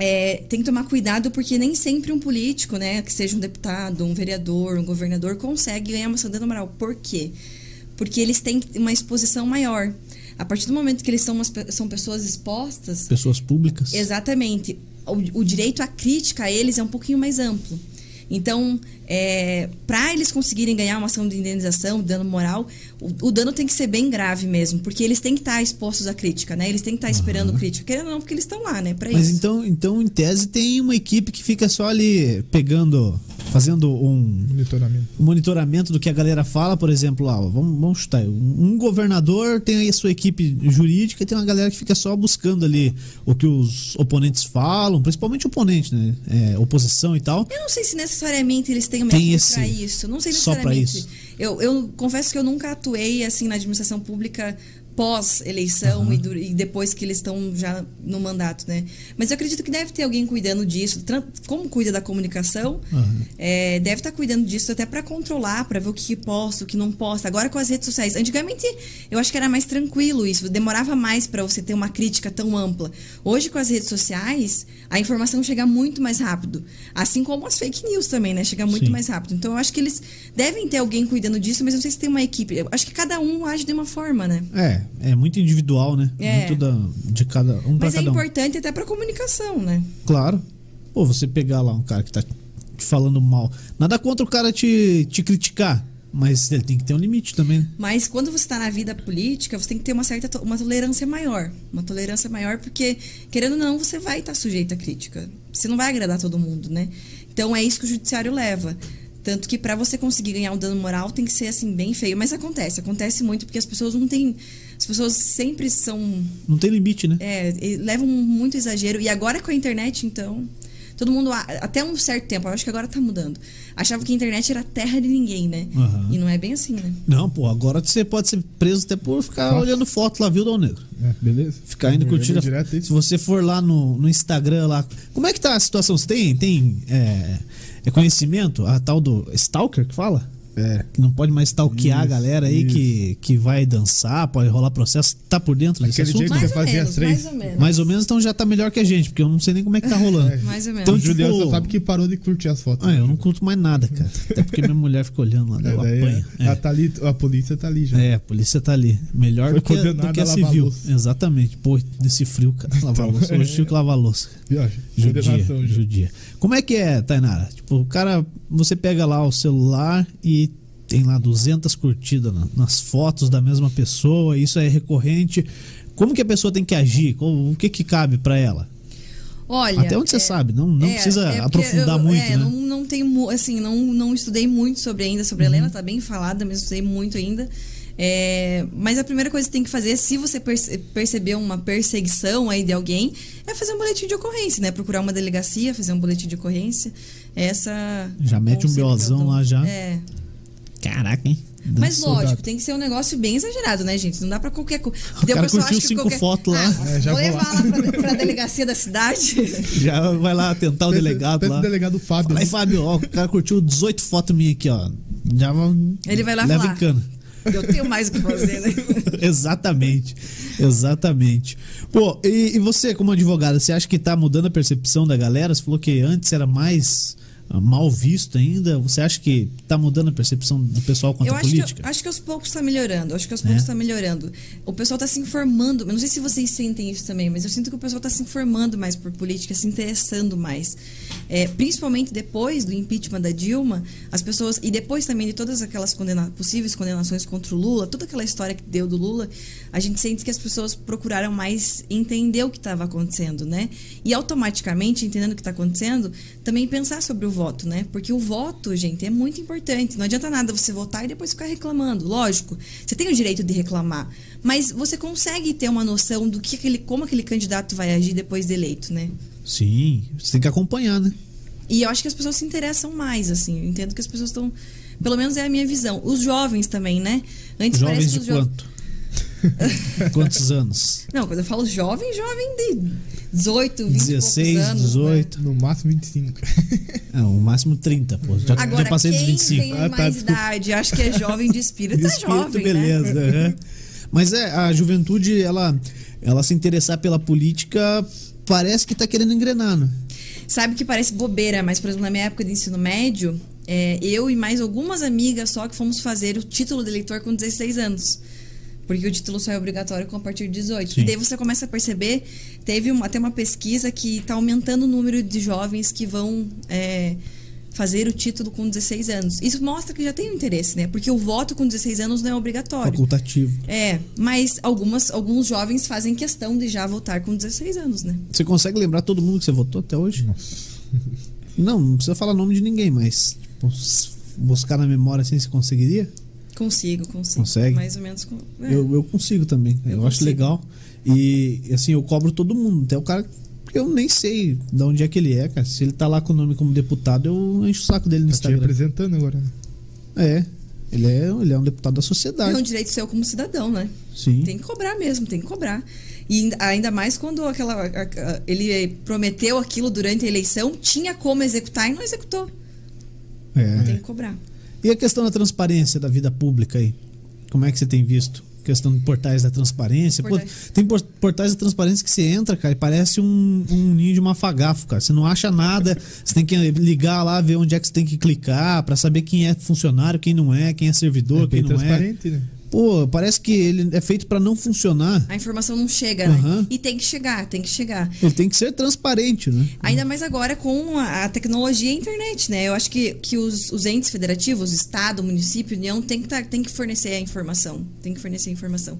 é, tem que tomar cuidado porque nem sempre um político, né, que seja um deputado, um vereador, um governador, consegue ganhar uma sanção moral. Por quê? Porque eles têm uma exposição maior. A partir do momento que eles são, umas, são pessoas expostas. Pessoas públicas. Exatamente. O, o direito à crítica a eles é um pouquinho mais amplo. Então, é, para eles conseguirem ganhar uma ação de indenização, dano moral, o, o, dano tem que ser bem grave mesmo, porque eles têm que estar expostos à crítica, né? Eles têm que estar esperando crítica, querendo ou não, porque eles estão lá, né? Pra Mas isso. então, então, em tese, tem uma equipe que fica só ali pegando, fazendo um monitoramento, um monitoramento do que a galera fala, por exemplo, lá, vamos, vamos chutar, um governador tem aí a sua equipe jurídica e tem uma galera que fica só buscando ali o que os oponentes falam, principalmente oponente, né? É, oposição e tal. Eu não sei se necessariamente eles têm uma tem esse, isso. Não sei necessariamente. Só pra isso. Eu, eu confesso que eu nunca atuei assim na administração pública pós-eleição Aham. e, e depois que eles estão já no mandato, né? Mas eu acredito que deve ter alguém cuidando disso, como cuida da comunicação, Aham. é, deve estar cuidando disso até para controlar, para ver o que, posta, o que não posta. Agora com as redes sociais, antigamente eu acho que era mais tranquilo isso, demorava mais para você ter uma crítica tão ampla. Hoje com as redes sociais, a informação chega muito mais rápido, assim como as fake news também, né? Chega muito Sim. mais rápido. Então eu acho que eles devem ter alguém cuidando disso, mas eu não sei se tem uma equipe. Eu acho que cada um age de uma forma, né? É, é muito individual, né? É. Muito da, de cada um Mas é cada um. importante até para comunicação, né? Claro. Pô, você pegar lá um cara que tá te falando mal. Nada contra o cara te, te criticar. Mas ele tem que ter um limite também. né? Mas quando você está na vida política, você tem que ter uma certa to- uma tolerância maior. Uma tolerância maior, porque, querendo ou não, você vai estar sujeito à crítica. Você não vai agradar todo mundo, né? Então é isso que o judiciário leva. Tanto que para você conseguir ganhar um dano moral tem que ser assim bem feio, mas acontece, acontece muito porque as pessoas não têm, as pessoas sempre são Não tem limite, né? é, levam muito exagero. E agora com a internet, então. Todo mundo, a- até um certo tempo, eu acho que agora tá mudando. Achava que a internet era terra de ninguém, né? Aham. E não é bem assim, né? Não, pô, agora você pode ser preso até por ficar Nossa. olhando foto lá, viu, Dom Negro? É, beleza? Ficar indo Eu curtindo. vou direto Se você for lá no, no Instagram lá. Como é que tá a situação? Você tem, tem é, é conhecimento? A tal do Stalker que fala? É. Que não pode mais stalkear a Isso, galera aí isso. que, que vai dançar, pode rolar processo. Tá por dentro desse Aquele assunto? dia que Mais você ou fazia menos, as três? mais ou menos. Mais ou menos, então já tá melhor que a gente, porque eu não sei nem como é que tá rolando. É. Mais ou menos. Então, o Juliano tipo- só sabe que parou de curtir as fotos. Ah, eu não curto mais nada, cara. Até porque minha mulher fica olhando lá, daí eu É, daí, apanho. ela É. tá ali, a polícia tá ali já. É, a polícia tá ali. Melhor Foi do que, do que a a civil. louça. Exatamente. Pô, desse frio, cara. Lavar Então, louça. Hoje é. tive que lavar louça. Judia, judia. Como é que é, Tainara? Tipo, o cara, você pega lá o celular e tem lá 200 curtidas na- nas fotos da mesma pessoa, isso é recorrente. Como que a pessoa tem que agir? O que que cabe pra ela? Olha. Até onde você é- sabe, não, não é, precisa é aprofundar eu- muito, é, né? Não, não tenho, assim, não, não estudei muito sobre ainda, sobre a Helena, tá bem falada, mas não estudei muito ainda. É, mas a primeira coisa que tem que fazer, se você perce- perceber uma perseguição aí de alguém, é fazer um boletim de ocorrência, né? Procurar uma delegacia, fazer um boletim de ocorrência. Essa. Já mete um dou. lá já. É. Caraca, hein? Mas Soldado. lógico, tem que ser um negócio bem exagerado, né, gente? Não dá pra qualquer coisa. O cara curtiu cinco fotos lá. É, já vou vou levar lá. lá pra, pra delegacia da cidade. Já vai lá tentar o delegado lá. o delegado Fábio. Fala aí, né? Fábio, ó, o cara curtiu 18 fotos minhas aqui, ó. Já vai- Ele vai lá leva falar. em cana. Eu tenho mais o que fazer, né? exatamente. Exatamente. Pô, e, e você, como advogada, você acha que tá mudando a percepção da galera? Você falou que antes era mais mal visto ainda. Você acha que tá mudando a percepção do pessoal quanto Eu à política? que, acho que aos poucos está melhorando. Acho que aos É? poucos está melhorando. O pessoal está se informando. Eu não sei se vocês sentem isso também, mas eu sinto que o pessoal está se informando mais por política, se interessando mais. É, principalmente depois do impeachment da Dilma, as pessoas. E depois também de todas aquelas condena, possíveis condenações contra o Lula, toda aquela história que deu do Lula, a gente sente que as pessoas procuraram mais entender o que estava acontecendo, né? E automaticamente, entendendo o que está acontecendo, também pensar sobre o voto, né? Porque o voto, gente, é muito importante. Não adianta nada você votar e depois ficar reclamando. Lógico, você tem o direito de reclamar, mas você consegue ter uma noção do que aquele, como aquele candidato vai agir depois de eleito, né? Sim, você tem que acompanhar, né? E eu acho que as pessoas se interessam mais, assim. Eu entendo que as pessoas estão. Pelo menos é a minha visão. Os jovens também, né? Antes Jovens parece que os jo- quanto? Quantos anos? Não, quando eu falo jovem, jovem de 18, 20 16, e poucos anos, 18. Né? No máximo 25. É, o máximo 30, pô. Já, Agora, já passei dos quem 25. tem Ah, tá, mais desculpa. idade, acho que é jovem de espírito, De é espírito, jovem, né? beleza. aham. Mas é, a juventude, ela, ela se interessar pela política, parece que tá querendo engrenar, né? Sabe que parece bobeira, mas, por exemplo, na minha época de ensino médio, é, eu e mais algumas amigas só que fomos fazer o título de eleitor com 16 anos. Porque o título só é obrigatório com a partir de 18. Sim. E daí você começa a perceber, teve uma, até uma pesquisa que está aumentando o número de jovens que vão é, fazer o título com 16 anos. Isso mostra que já tem um interesse, né? Porque o voto com 16 anos não é obrigatório. Facultativo. É, mas algumas, alguns jovens fazem questão de já votar com 16 anos, né? Você consegue lembrar todo mundo que você votou até hoje? Não, não precisa falar nome de ninguém, mas tipo, buscar na memória assim, você conseguiria? Consigo, consigo. Consegue? Mais ou menos. com- é. Eu, eu consigo também. Eu, Eu acho consigo. legal. E assim, eu cobro todo mundo. Até o cara. Porque eu nem sei de onde é que ele é, cara. Se ele tá lá com o nome como deputado, eu encho o saco dele no Tá te Instagram. representando agora, né? É. Ele é, ele é um deputado da É sociedade. um direito seu como cidadão, né? Sim. Tem que cobrar mesmo, tem que cobrar. E ainda- ainda mais quando aquela, a- a- ele prometeu aquilo durante a eleição, tinha como executar e não executou. É. Tem que cobrar. E a questão da transparência da vida pública aí? Como é que você tem visto? Questão de portais da transparência. Pô, Portais. tem por- portais da transparência que você entra, cara, e parece um, um ninho de mafagafo, cara. Você não acha nada, você tem que ligar lá, ver onde é que você tem que clicar pra saber quem é funcionário, quem não é, quem é servidor, É quem não é. transparente, né? Pô, parece que ele é feito pra não funcionar. A informação não chega, né? E tem que chegar, tem que chegar. Ele tem que ser transparente, né? Ainda mais agora com a, tecnologia e a internet, né? Eu acho que, que os, os entes federativos, Estado, município, União, tem que, tá- tem que fornecer a informação. Tem que fornecer a informação.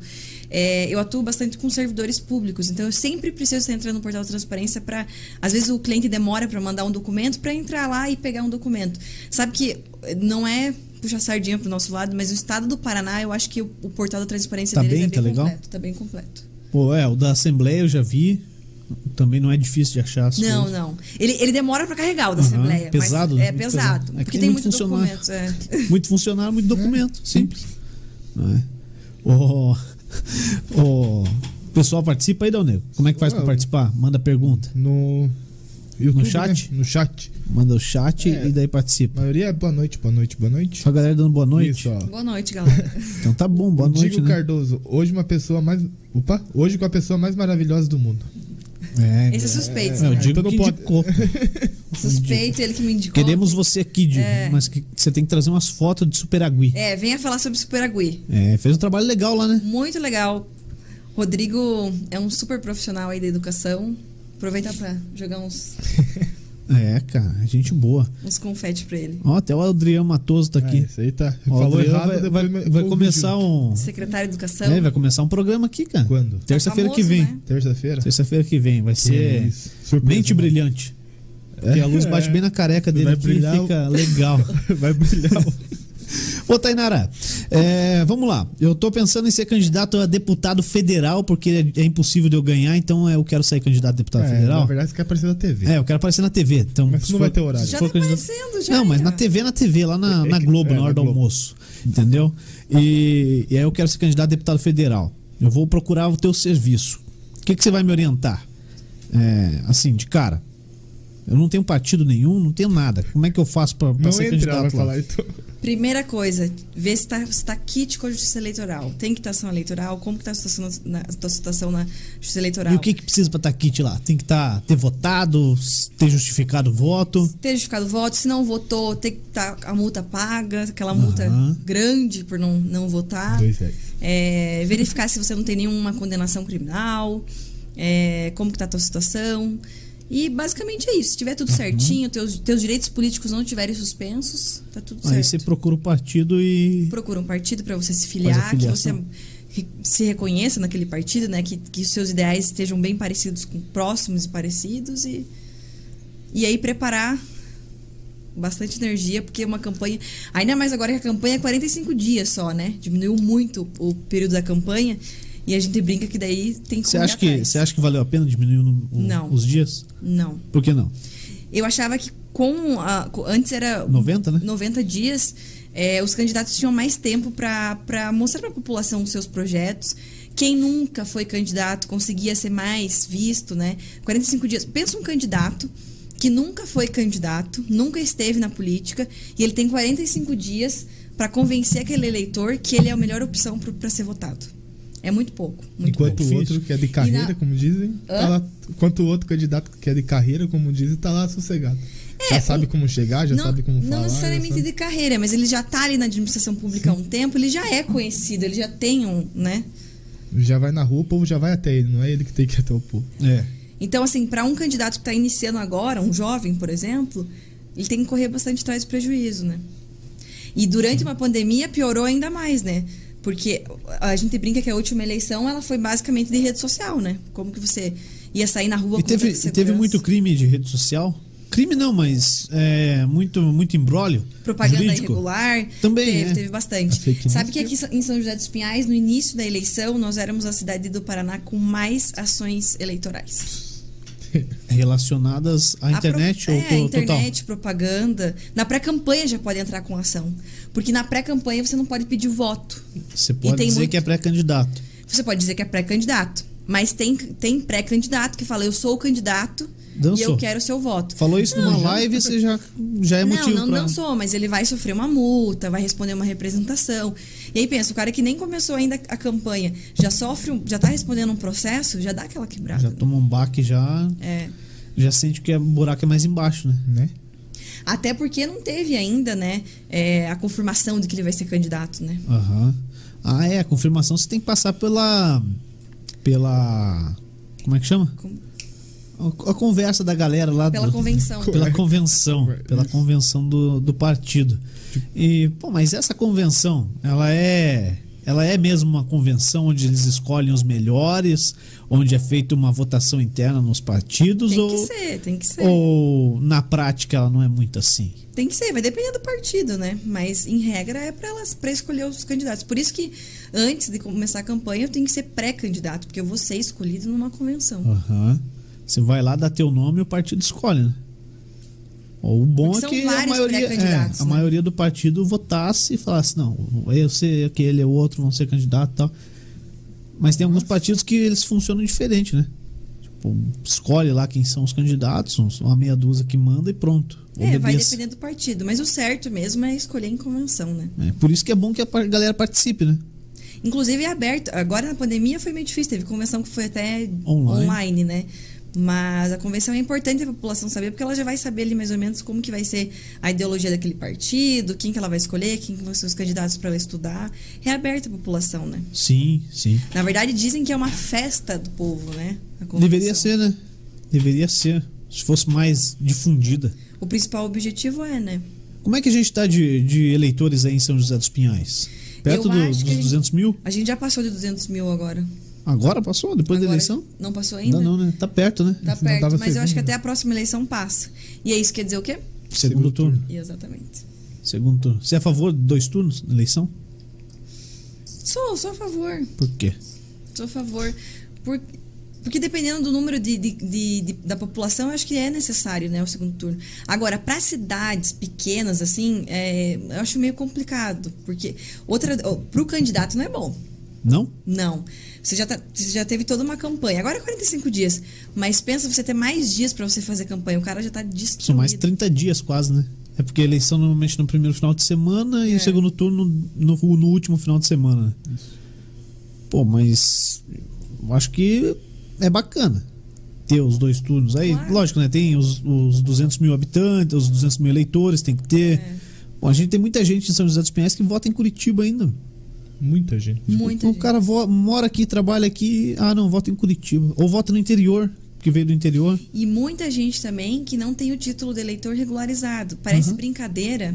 É, eu atuo bastante com servidores públicos, então eu sempre preciso entrando no portal de transparência para. Às vezes o cliente demora para mandar um documento para entrar lá e pegar um documento. Sabe que não é puxar sardinha pro nosso lado, mas o estado do Paraná, eu acho que o, o portal da transparência Tá deles bem, é tá bem legal? completo. Tá bem completo. Pô, é, o da Assembleia eu já vi. Também não é difícil de achar as Não, coisas. não. Ele, ele demora para carregar o da Aham, Assembleia. pesado, mas é muito pesado. pesado. É que porque tem tem muito muitos funcionário. documentos. É. Muito funcionário, muito documento. Simples. É? O, o pessoal participa aí, Dalnego? Como é que faz pra Ué, participar? Manda pergunta. No YouTube, chat? né? No chat. Manda o chat É. e daí A participa. maioria é boa noite, boa noite, boa noite. Só a galera dando boa noite. Isso, ó. Boa noite, galera. Então tá bom, boa noite, Digo né? Cardoso, hoje uma pessoa mais. Opa! Hoje com a pessoa mais maravilhosa do mundo. É, Esse é suspeito, é, eu né? digo Então que pode- indicou. Suspeito, ele que me indicou. Queremos você aqui, Digo, É. mas que você tem que trazer umas fotos de Superagui. É, venha falar sobre Superagui. É, fez um trabalho legal lá, né? Muito legal. Rodrigo é um super profissional aí da educação. Aproveitar pra jogar uns, É, cara, gente boa. uns confete pra ele. Ó, até o Adriano Matoso tá Ah, aqui. isso aí tá. Ó, Falou errado, vai, vai- vai começar um. Secretário de Educação. É, vai começar um programa aqui, cara. Quando? Terça-feira que famoso, vem. né? Terça-feira? Terça-feira que vem. Vai ser. Surpresa, mente mano. brilhante. Porque a luz bate É. bem na careca dele Vai aqui e brilhar fica legal. Vai brilhar. Ô, Tainara, é, vamos lá. Eu tô pensando em ser candidato a deputado federal, porque é, é impossível de eu ganhar, então eu quero sair candidato a deputado É, federal. na verdade, você quer aparecer na TV. É, eu quero aparecer na TV. Então, Mas não for- vai ter horário. Já for tá candidato- aparecendo, já. Não, mas na TV, na TV, lá na, na Globo, É, na hora do Globo. almoço. Entendeu? E, e aí eu quero ser candidato a deputado federal. Eu vou procurar o teu serviço. O que, que você vai me orientar? É, assim, de cara. Eu não tenho partido nenhum, não tenho nada. Como é que eu faço Não ser entra, candidato lá? falar então. Primeira coisa, ver se está tá kit com a justiça eleitoral. Tem quitação eleitoral? Como está a situação na, a tua situação na justiça eleitoral? E o que, que precisa pra estar kit lá? Tem que tá, ter votado, ter justificado o voto. Ter justificado o voto, se não votou, tem que estar a multa paga, aquela multa Aham. grande por não, não votar. Dois. É, verificar se você não tem nenhuma condenação criminal, é, como que tá a tua situação. E basicamente é isso. Se tiver Uhum. tudo certinho, teus, teus direitos políticos não estiverem suspensos, tá tudo Aí certo. você procura o partido e. Procura um partido para você se filiar, que você se reconheça naquele partido, né? Que, que os seus ideais estejam bem parecidos com próximos e parecidos e e aí preparar bastante energia, porque uma campanha, ainda mais agora que a campanha é 45 dias só, né? Diminuiu muito o período da campanha e a gente brinca que daí tem que Você acha, que, você acha que valeu a pena diminuir o- o- Não. os dias? Não. Por que não? Eu achava que com a, antes era 90, né? 90 dias, é, os candidatos tinham mais tempo para mostrar para a população os seus projetos. Quem nunca foi candidato conseguia ser mais visto, né? 45 dias. Pensa um candidato que nunca foi candidato, nunca esteve na política, e ele tem 45 dias para convencer aquele eleitor que ele é a melhor opção para ser votado. É muito pouco. Muito Enquanto pouco. o outro que é de carreira, na- como dizem, tá lá. Enquanto o outro candidato que é de carreira, como dizem, tá lá sossegado. É, já sabe como chegar, já não, sabe como não falar. já necessariamente de carreira, mas ele já tá ali na administração pública há um tempo, ele já é conhecido, ele já tem um, né? Já vai na rua, o povo já vai até ele, não é ele que tem que ir até o povo. É. Então, assim, para um candidato que está iniciando agora, um jovem, por exemplo, ele tem que correr bastante atrás do prejuízo, né? E durante uma pandemia piorou ainda mais, né? Porque a gente brinca que a última eleição ela foi basicamente de rede social, né? Como que você ia sair na rua E com teve, e teve muito crime de rede social? Crime não, mas é, muito, muito embrólio propaganda jurídico. irregular. Também, teve, é. teve bastante. Sabe que que- aqui em São José dos Pinhais, no início da eleição, nós éramos a cidade do Paraná com mais ações eleitorais. relacionadas à A internet pro- ou é, to- internet, propaganda. Na pré-campanha já pode entrar com ação. Porque na pré-campanha você não pode pedir voto. total? Você pode dizer muito- que é pré-candidato. Você pode dizer que é pré-candidato. Mas tem, tem pré-candidato que fala, eu sou o candidato e Dançou. eu quero o seu voto. Falou isso numa live, você já, já é não, motivo não pra... dançou, mas ele vai sofrer uma multa, vai responder uma representação. E aí pensa, o cara que nem começou ainda a campanha, já sofre, um- já tá respondendo um processo, já dá aquela quebrada. Já toma um baque, já, É. já sente que o buraco é mais embaixo, né? Né? Até porque não teve ainda, né, é, a confirmação de que ele vai ser candidato, né? Aham. Ah, é, a confirmação você tem que passar pela. pela. Como é que chama? Com- A, conversa da galera lá Pela do- convenção. Pela convenção. Pela convenção do, do partido. E, pô, mas essa convenção, ela é. Ela é mesmo uma convenção onde eles escolhem os melhores, onde é feita uma votação interna nos partidos, Tem ou, que ser, tem que ser. ou na prática ela não é muito assim? Tem que ser, vai depender do partido, né? Mas em regra é para elas para escolher os candidatos. Por isso que antes de começar a campanha eu tenho que ser pré-candidato, porque eu vou ser escolhido numa convenção. Aham. Você vai lá, dá teu nome e o partido escolhe, né? O bom é que a maioria, é, pré-candidatos, a né? maioria do partido votasse e falasse, não, eu sei aquele, o outro vão ser candidato e tal. Mas tem alguns partidos que eles funcionam diferente, né? Tipo, escolhe lá quem são os candidatos, uma meia dúzia que manda e pronto. É, vai depender do partido. Mas o certo mesmo é escolher em convenção, né? É, por isso que é bom que a galera participe, né? Inclusive é aberto. Agora na pandemia foi meio difícil. Teve convenção que foi até Online. online, né? Mas a convenção é importante a população saber, porque ela já vai saber ali mais ou menos como que vai ser a ideologia daquele partido, quem que ela vai escolher, quem que vão ser os candidatos para ela estudar. É aberta a população, né? Sim, sim. Na verdade, dizem que é uma festa do povo, né? Deveria ser, né? Deveria ser. Se fosse mais difundida. O principal objetivo é, né? Como é que a gente tá de, de eleitores aí em São José dos Pinhais? Perto do- dos gente- 200 mil? A gente já passou de 200 mil agora. Agora passou? Depois da Agora- eleição? Não passou ainda? Ainda não, né? Tá perto, né? Tá Não perto, mas eu acho que até a próxima eleição passa. E aí isso quer dizer o quê? Segundo, Segundo turno. turno. Exatamente. Segundo turno. Você é a favor de dois turnos na eleição? Sou, sou a favor. Por quê? Sou a favor. Por- porque dependendo do número de, de- de- de- da população, eu acho que é necessário, né, o segundo turno. Agora, para cidades pequenas, assim, é, eu acho meio complicado. Porque outra, para o candidato não é bom. Não? Não. Você já, tá- você já teve toda uma campanha. Agora é 45 dias. Mas pensa você ter mais dias para você fazer campanha. O cara já tá destruído. São mais 30 dias quase, né? É porque a eleição normalmente no primeiro final de semana e É. o segundo turno no, no último final de semana. né? Pô, mas eu acho que é bacana ter os dois turnos. Aí, Claro. lógico, né? Tem os, os 200 mil habitantes, os 200 mil eleitores, tem que ter. É. Bom, a gente tem muita gente em São José dos Pinhais que vota em Curitiba ainda. Muita gente. Muita o gente. cara vo- mora aqui, trabalha aqui, ah, não, vota em Curitiba. Ou vota no interior, que veio do interior. E muita gente também que não tem o título de eleitor regularizado. Parece Uhum. brincadeira,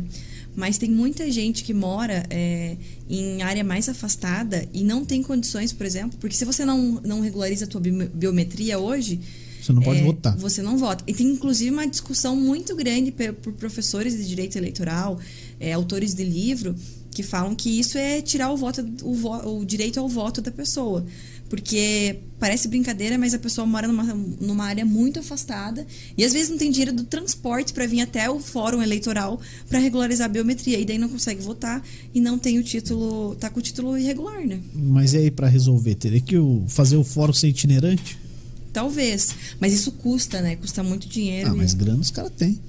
mas tem muita gente que mora é, em área mais afastada e não tem condições, por exemplo, porque se você não, não regulariza a tua bio- biometria hoje, Você não pode é, votar. Você não vota. E tem inclusive uma discussão muito grande por professores de direito eleitoral, é, autores de livro, que falam que isso é tirar o, voto, o, vo- o direito ao voto da pessoa. Porque parece brincadeira, mas a pessoa mora numa, numa área muito afastada e às vezes não tem dinheiro do transporte para vir até o fórum eleitoral para regularizar a biometria. E daí não consegue votar e não tem o título, tá com o título irregular, né? Mas e aí pra resolver? Teria que o- fazer o fórum ser itinerante? Talvez. Mas isso custa, né? Custa muito dinheiro. Ah, e- mas grana os caras têm.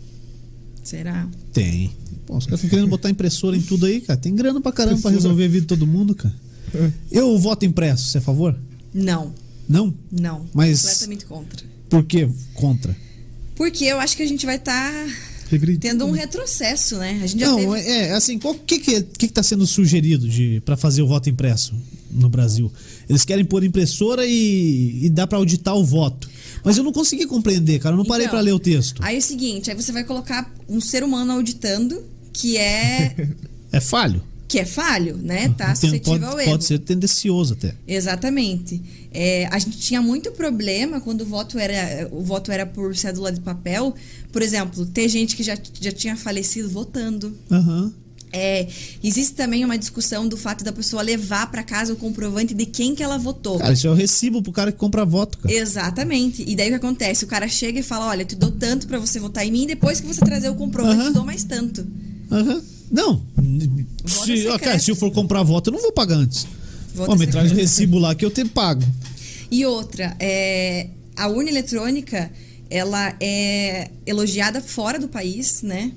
Será? Tem. Pô, os caras estão querendo botar impressora em tudo aí, cara. Tem grana pra caramba pra resolver a vida de todo mundo, cara. Eu voto impresso, você é a favor? Não, Não? não. Mas- Completamente contra. Por que contra? Porque eu acho que a gente vai estar Regredindo. tendo um retrocesso, né? A gente já Não, teve... é, é assim, o que que, que que tá sendo sugerido de para fazer o voto impresso no Brasil? Eles querem pôr impressora e, e dá pra auditar o voto. Mas eu não consegui compreender, cara. Eu não parei Então, pra ler o texto. Aí é o seguinte, aí você vai colocar um ser humano auditando que é É falho? que é falho, né? Tá suscetível pode, ao erro. pode ser tendencioso até. Exatamente. É, a gente tinha muito problema quando o voto era o voto era por cédula de papel. Por exemplo, ter gente que já, já tinha falecido votando. Aham. É, existe também uma discussão do fato da pessoa levar para casa o comprovante de quem que ela votou. Cara, isso é o recibo pro cara que compra voto, cara. Exatamente. E daí o que acontece? O cara chega e fala: Olha, eu te dou tanto para você votar em mim, depois que você trazer o comprovante, eu te dou mais tanto. Aham. Não. Se, ó, cara, se eu for comprar voto, eu não vou pagar antes. Voto Ó, me é traz o recibo lá que eu te pago. E outra, é, a urna eletrônica, ela é elogiada fora do país, né?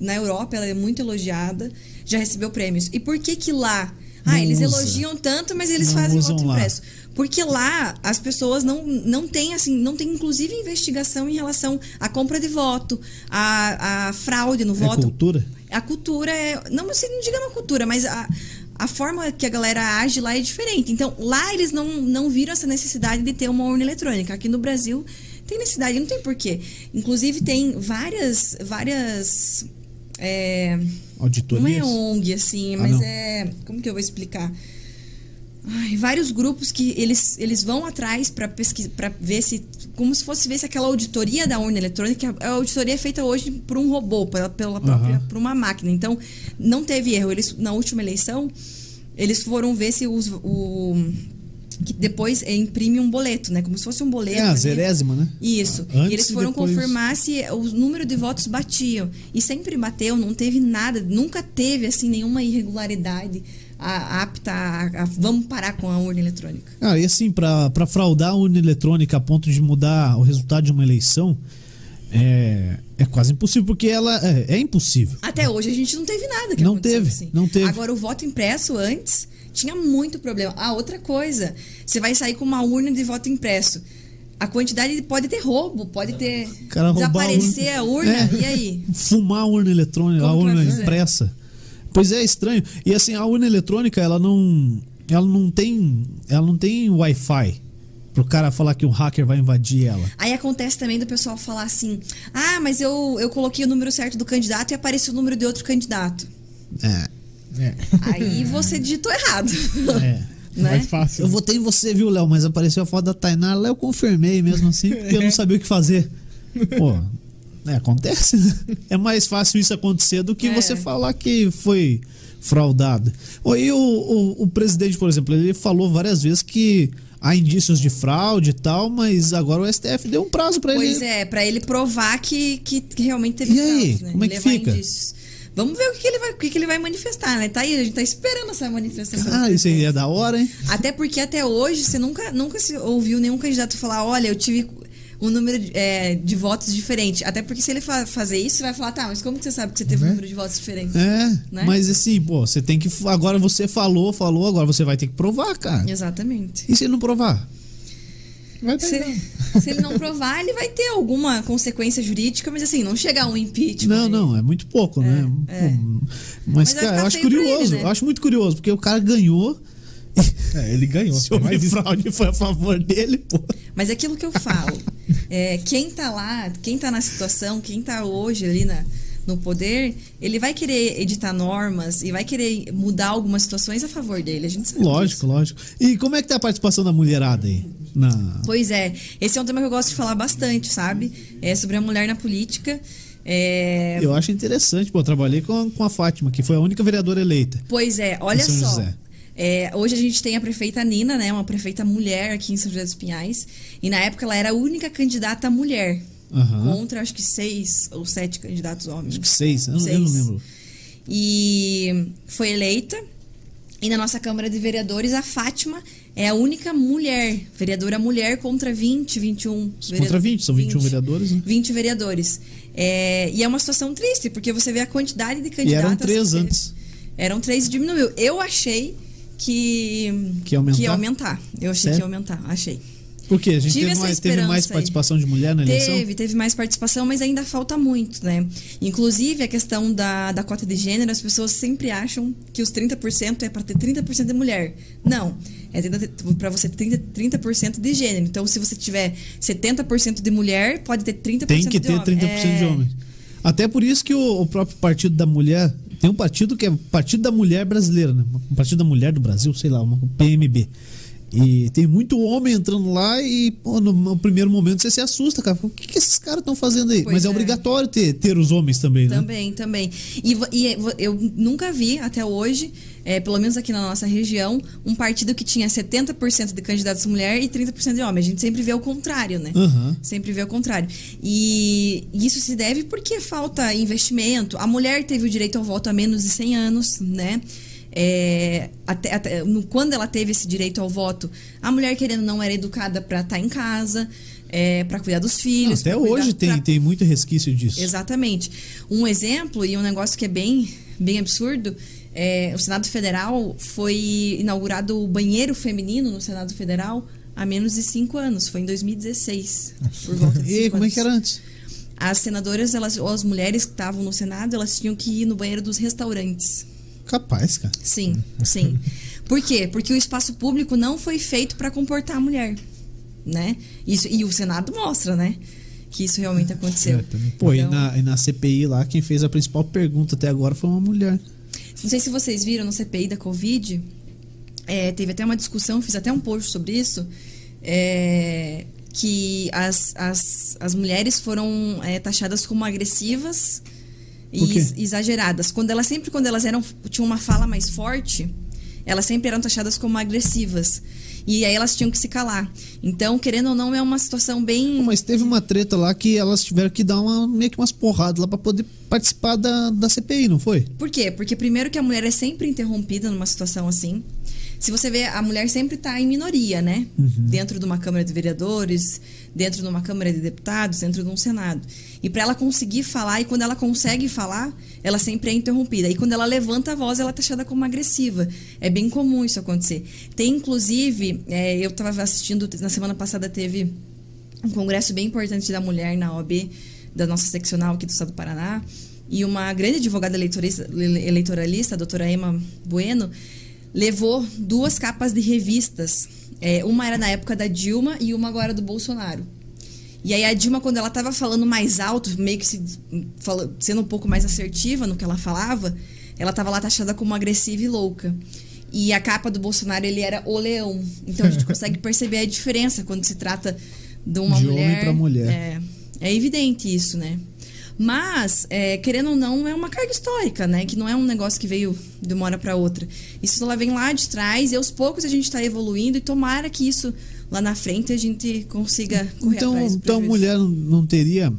Na Europa ela é muito elogiada, já recebeu prêmios. E por que que lá? Ah, Não eles usa. elogiam tanto, mas eles Não fazem voto impresso. Porque lá as pessoas não, não têm, assim, não tem inclusive investigação em relação à compra de voto, à, à fraude no É voto. cultura? A cultura é. Não, você não diga uma cultura, mas a, a forma que a galera age lá é diferente. Então, lá eles não, não viram essa necessidade de ter uma urna eletrônica. Aqui no Brasil tem necessidade, não tem porquê. Inclusive, tem várias. várias é, não Auditorias? é ONG, assim, Ah, mas não. é. Como que eu vou explicar? Ai, vários grupos que eles, eles vão atrás para pesquisar, para ver se. Como se fosse ver se aquela auditoria da urna eletrônica. A auditoria é feita hoje por um robô, pela, pela própria, Aham. por uma máquina. Então, não teve erro. Eles, na última eleição, eles foram ver se os, o. Que depois é, imprime um boleto, né? Como se fosse um boleto. É, a ali. zerésima, né? Isso. Antes e eles foram depois. confirmar se o número de votos batiam. E sempre bateu, não teve nada, nunca teve assim nenhuma irregularidade a- apta a, a- vamos parar com a urna eletrônica. Ah, e assim, pra, pra fraudar a urna eletrônica a ponto de mudar o resultado de uma eleição, é, é quase impossível, porque ela é, é impossível. Até hoje a gente não teve nada que Não aconteceu teve, assim. não teve. Agora o voto impresso antes tinha muito problema. Ah, outra coisa, você vai sair com uma urna de voto impresso. A quantidade pode ter roubo, pode ter cara desaparecer a urna, É. e aí? Fumar a urna eletrônica, a Como que urna impressa. Pois é, estranho. E assim, a urna eletrônica, ela não. Ela não tem. Ela não tem Wi-Fi. Pro cara falar que um hacker vai invadir ela. Aí acontece também do pessoal falar assim: ah, mas eu, eu coloquei o número certo do candidato e apareceu o número de outro candidato. É. É. Aí você digitou errado. É. né? Mais fácil. Eu votei em você, viu, Léo? Mas apareceu a foto da Tainá lá, eu confirmei mesmo assim, porque eu não sabia o que fazer. Pô, é, acontece, né? É mais fácil isso acontecer do que É. você falar que foi fraudado. E o, o, o presidente, por exemplo, ele falou várias vezes que há indícios de fraude e tal, mas agora o STF deu um prazo pra Pois ele. é, pra ele provar que, que, realmente teve E aí? fraude, né? Como é que Levar fica? indícios. Vamos ver o que, que ele vai, o que, que ele vai manifestar, né? Tá aí, a gente tá esperando essa manifestação. Cara, isso aí é da hora, hein? Até porque até hoje você nunca, nunca se ouviu nenhum candidato falar, olha, eu tive um número de, é, de votos diferente. Até porque se ele fa- fazer isso, você vai falar, tá, mas como que você sabe que você teve um Né? número de votos diferente? É, Né? mas assim, pô, você tem que. Agora você falou, falou, agora você vai ter que provar, cara. Exatamente. E se ele não provar? Vai ter, Se, se ele não provar, ele vai ter alguma consequência jurídica, mas assim, não chegar a um impeachment. Não, não, é muito pouco, né? é. Pô, mas, Mas vai cara, eu acho curioso, ele, né? eu acho muito curioso, porque o cara ganhou. É, ele ganhou. Se houve Mas fraude foi a favor dele, pô. Mas é aquilo que eu falo. É, quem tá lá, quem tá na situação, quem tá hoje ali na, no poder, ele vai querer editar normas e vai querer mudar algumas situações a favor dele. A gente sabe Lógico, disso. lógico. E como é que tá a participação da mulherada aí? Na... Pois é, esse é um tema que eu gosto de falar bastante, sabe? É sobre a mulher na política. É, Eu acho interessante, pô, eu trabalhei com a, com a Fátima, que foi a única vereadora eleita. Pois é, olha só. José. É, hoje a gente tem a prefeita Nina, né? Uma prefeita mulher aqui em São José dos Pinhais. E na época ela era a única candidata mulher. Aham. Contra acho que seis ou sete candidatos homens. Acho que seis, eu, não- eu não Seis. lembro. E foi eleita. E na nossa Câmara de Vereadores, a Fátima é a única mulher, vereadora mulher contra 20, 21. Contra 20, são 21 vereadores, né? 20 vereadores. É, e é uma situação triste, porque você vê a quantidade de E candidatas. eram três que- antes. Eram três e diminuiu. Eu achei que. Que ia aumentar? ia aumentar. Eu achei Sério? que ia aumentar. Achei. Por quê? A gente teve teve mais aí. participação de mulher na eleição? Teve, teve mais participação, mas ainda falta muito, né? Inclusive, a questão da, da cota de gênero, as pessoas sempre acham que os 30% é para ter 30% de mulher. Não. É para você ter 30%, 30% de gênero. Então, se você tiver 70% de mulher, pode ter 30% Tem que de ter homem. 30% de É, homens. Até por isso que o, o próprio Partido da Mulher. Tem um partido que é o Partido da Mulher Brasileira, né? O Partido da Mulher do Brasil, sei lá, uma PMB. E tem muito homem entrando lá e, pô, no, no primeiro momento você se assusta, cara. O que, que esses caras estão fazendo aí? Pois Mas é, é. obrigatório ter, ter os homens também, né? Também, também. E, e vo- eu nunca vi até hoje, é, pelo menos aqui na nossa região, um partido que tinha 70% de candidatos mulher e 30% de homem. A gente sempre vê o contrário, né? Aham. Sempre vê o contrário. E isso se deve porque falta investimento. A mulher teve o direito ao voto há menos de 100 anos, né? É, até, até- no- quando ela teve esse direito ao voto, a mulher querendo não era educada para estar em casa, é, para cuidar dos filhos. Até pra cuidar- hoje tem, pra- tem muito resquício disso. Exatamente. Um exemplo e um negócio que é bem, bem absurdo. É, o Senado Federal foi inaugurado o banheiro feminino no Senado Federal há menos de cinco anos. Foi em 2016. Por volta de E como é anos. que era antes? As senadoras, elas, ou as mulheres que estavam no Senado, elas tinham que ir no banheiro dos restaurantes. Capaz, cara. Sim, sim. Por quê? Porque o espaço público não foi feito para comportar a mulher, né? Isso, e o Senado mostra, né? Que isso realmente aconteceu. É. Pô, e, Então- na, e na CPI lá, quem fez a principal pergunta até agora foi uma mulher. Não sei se vocês viram no CPI da Covid, é, teve até uma discussão, fiz até um post sobre isso, é, que as, as, as mulheres foram é, taxadas como agressivas e exageradas. Quando elas sempre quando elas eram tinham uma fala mais forte, elas sempre eram taxadas como agressivas. E aí elas tinham que se calar. Então, querendo ou não, é uma situação bem mas teve uma treta lá que elas tiveram que dar uma, meio que umas porradas lá pra poder participar da, da CPI, não foi? Por quê? Porque primeiro que a mulher é sempre interrompida numa situação assim. Se você vê, a mulher sempre está em minoria, né? Dentro de uma Câmara de Vereadores, dentro de uma Câmara de Deputados, dentro de um Senado. E para ela conseguir falar, e quando ela consegue falar, ela sempre é interrompida. E quando ela levanta a voz, ela é taxada como agressiva. É bem comum isso acontecer. Tem, inclusive, é, eu estava assistindo, na semana passada teve um congresso bem importante da mulher na OAB, da nossa seccional aqui do estado do Paraná. E uma grande advogada eleitorista- eleitoralista, a doutora Emma Bueno, levou duas capas de revistas. É, uma era na época da Dilma e uma agora do Bolsonaro. E aí a Dilma, quando ela estava falando mais alto, meio que se, fala- sendo um pouco mais assertiva no que ela falava, ela estava lá taxada como agressiva e louca. E a capa do Bolsonaro, ele era o leão. Então a gente consegue perceber a diferença quando se trata de uma De homem mulher. pra mulher. É, é evidente isso, né? Mas, é, querendo ou não, é uma carga histórica, né? Que não é um negócio que veio de uma hora para outra. Isso ela vem lá de trás e aos poucos a gente está evoluindo e tomara que isso lá na frente a gente consiga correr Então, atrás. então mulher não, teria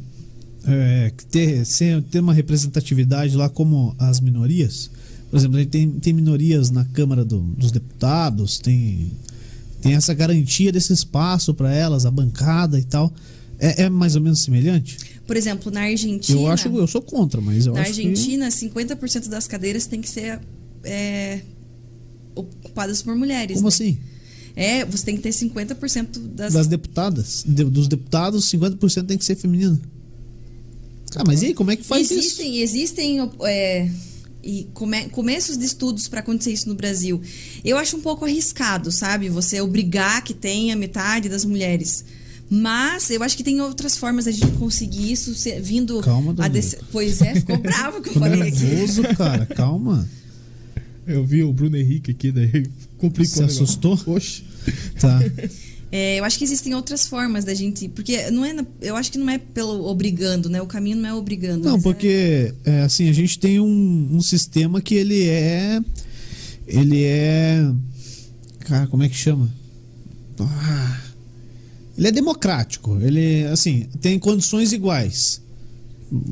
é, que ter, ser- ter uma representatividade lá como as minorias? Por exemplo, a gente tem, tem minorias na Câmara do- dos Deputados, tem, tem essa garantia desse espaço para elas, a bancada e tal. É, é mais ou menos semelhante? Por exemplo, na Argentina. Eu acho eu sou contra, mas eu Na acho que Argentina, 50% das cadeiras têm que ser é, ocupadas por mulheres. como né? assim? É, você tem que ter 50% das. Das deputadas, de- dos deputados, 50% tem que ser feminino. Cara, mas e aí, como é que faz isso? existem, existem é, e come- começos de estudos para acontecer isso no Brasil. Eu acho um pouco arriscado, sabe? Você obrigar que tenha metade das mulheres. Mas eu acho que tem outras formas da gente conseguir isso se- vindo Calma, a desse- Pois é, ficou bravo que eu falei aqui. nervoso, cara, calma. Eu vi o Bruno Henrique aqui, daí complicou. Se negócio. assustou? Oxe. Tá. É, eu acho que existem outras formas da gente. Porque não é. Eu acho que não é pelo obrigando, né? O caminho não é obrigando. Não, é- porque é, assim, a gente tem um, um sistema que ele é. Ele é. Cara, como é que chama? Ah, ele é democrático. Ele, assim, tem condições iguais.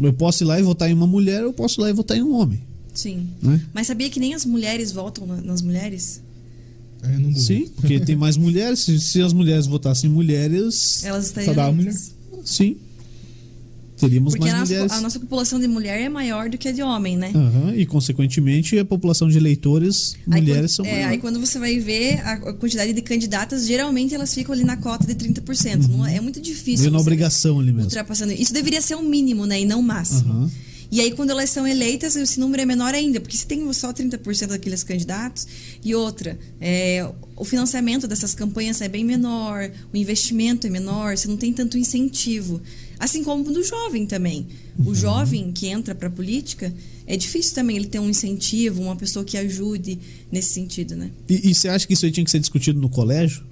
Eu posso ir lá e votar em uma mulher, eu posso ir lá e votar em um homem. Sim. Né? Mas sabia que nem as mulheres votam na- nas mulheres? Eu não duvido. Sim, porque tem mais mulheres. Se, se as mulheres votassem em mulheres, Elas estariam. dá a eleitas. sim. Teríamos Porque mais a nossa, mulheres. a nossa população de mulher é maior do que a de homem, né? Aham, e consequentemente a população de eleitores Aí mulheres quando, são é, aí quando você vai ver a quantidade de candidatas, geralmente elas ficam ali na cota de 30%. Não é, é muito difícil. Veio na obrigação ali mesmo. ultrapassando. Isso deveria ser o mínimo, né? E não o máximo. Aham. E aí, quando elas são eleitas, esse número é menor ainda, porque se tem só 30% daqueles candidatos, e outra, é, o financiamento dessas campanhas é bem menor, o investimento é menor, você não tem tanto incentivo. Assim como do jovem também. Uhum. O jovem que entra para a política, é difícil também ele ter um incentivo, uma pessoa que ajude nesse sentido, né? E, e você acha que isso aí tinha que ser discutido no colégio?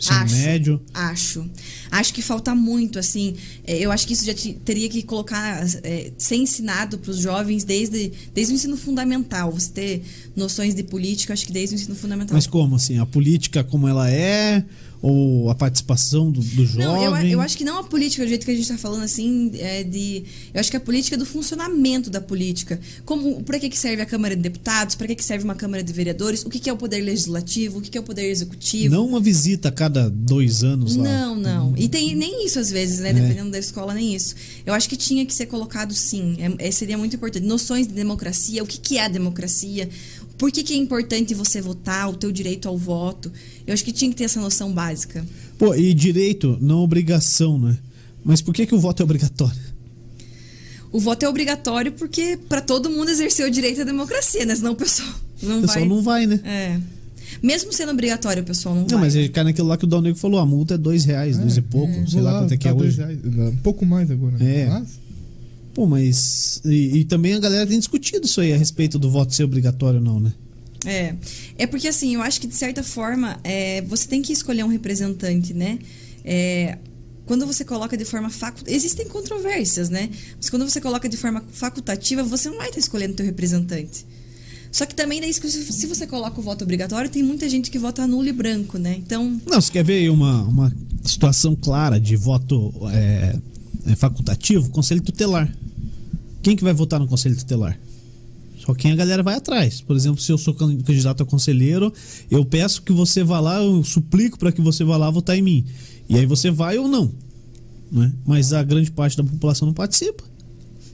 ensino Acho. médio. Acho. Acho que falta muito, assim. é, Eu acho que isso já te- teria que colocar, é, ser ensinado para os jovens desde, desde o ensino fundamental. Você ter noções de política, acho que desde o ensino fundamental. Mas como assim? A política como ela é? Ou a participação do, do jovem? Não, eu, eu acho que não a política do jeito que a gente está falando assim, é de. Eu acho que a política é do funcionamento da política. Como, para que, que serve a Câmara de Deputados? Para que, que serve uma Câmara de Vereadores? O que, que é o poder legislativo? O que, que é o poder executivo? Não uma visita a cada dois anos lá. Não, não. E tem nem isso às vezes, né? É. Dependendo da escola, nem isso. Eu acho que tinha que ser colocado sim. É, é- seria muito importante. Noções de democracia, o que, que é a democracia? Por que, que é importante você votar, o teu direito ao voto? Eu acho que tinha que ter essa noção básica. Pô, e direito, não obrigação, né? Mas por que, que o voto é obrigatório? O voto é obrigatório porque para todo mundo exercer o direito à democracia, né? Senão o pessoal não O pessoal vai. não vai, né? É. Mesmo sendo obrigatório, o pessoal não, Não, vai. mas ele cai naquilo lá que o Dal Negro falou, a multa é dois reais, dois e pouco, sei Vou lá quanto é que é dois hoje. reais. Um pouco mais agora. É. Mas, Pô, mas. E, e também a galera tem discutido isso aí a respeito do voto ser obrigatório ou não, né? É. É porque, assim, eu acho que, de certa forma, é, você tem que escolher um representante, né? É, quando você coloca de forma facultativa. Existem controvérsias, né? Mas quando você coloca de forma facultativa, você não vai estar escolhendo teu representante. Só que também, daí, se você coloca o voto obrigatório, tem muita gente que vota nulo e branco, né? Então, Não, você quer ver uma, uma situação clara de voto é, é, facultativo? Conselho tutelar. Quem que vai votar no conselho tutelar? Só quem a galera vai atrás. Por exemplo, se eu sou can- candidato a conselheiro, eu peço que você vá lá, eu suplico para que você vá lá votar em mim. E aí você vai ou não. Né? Mas a grande parte da população não participa.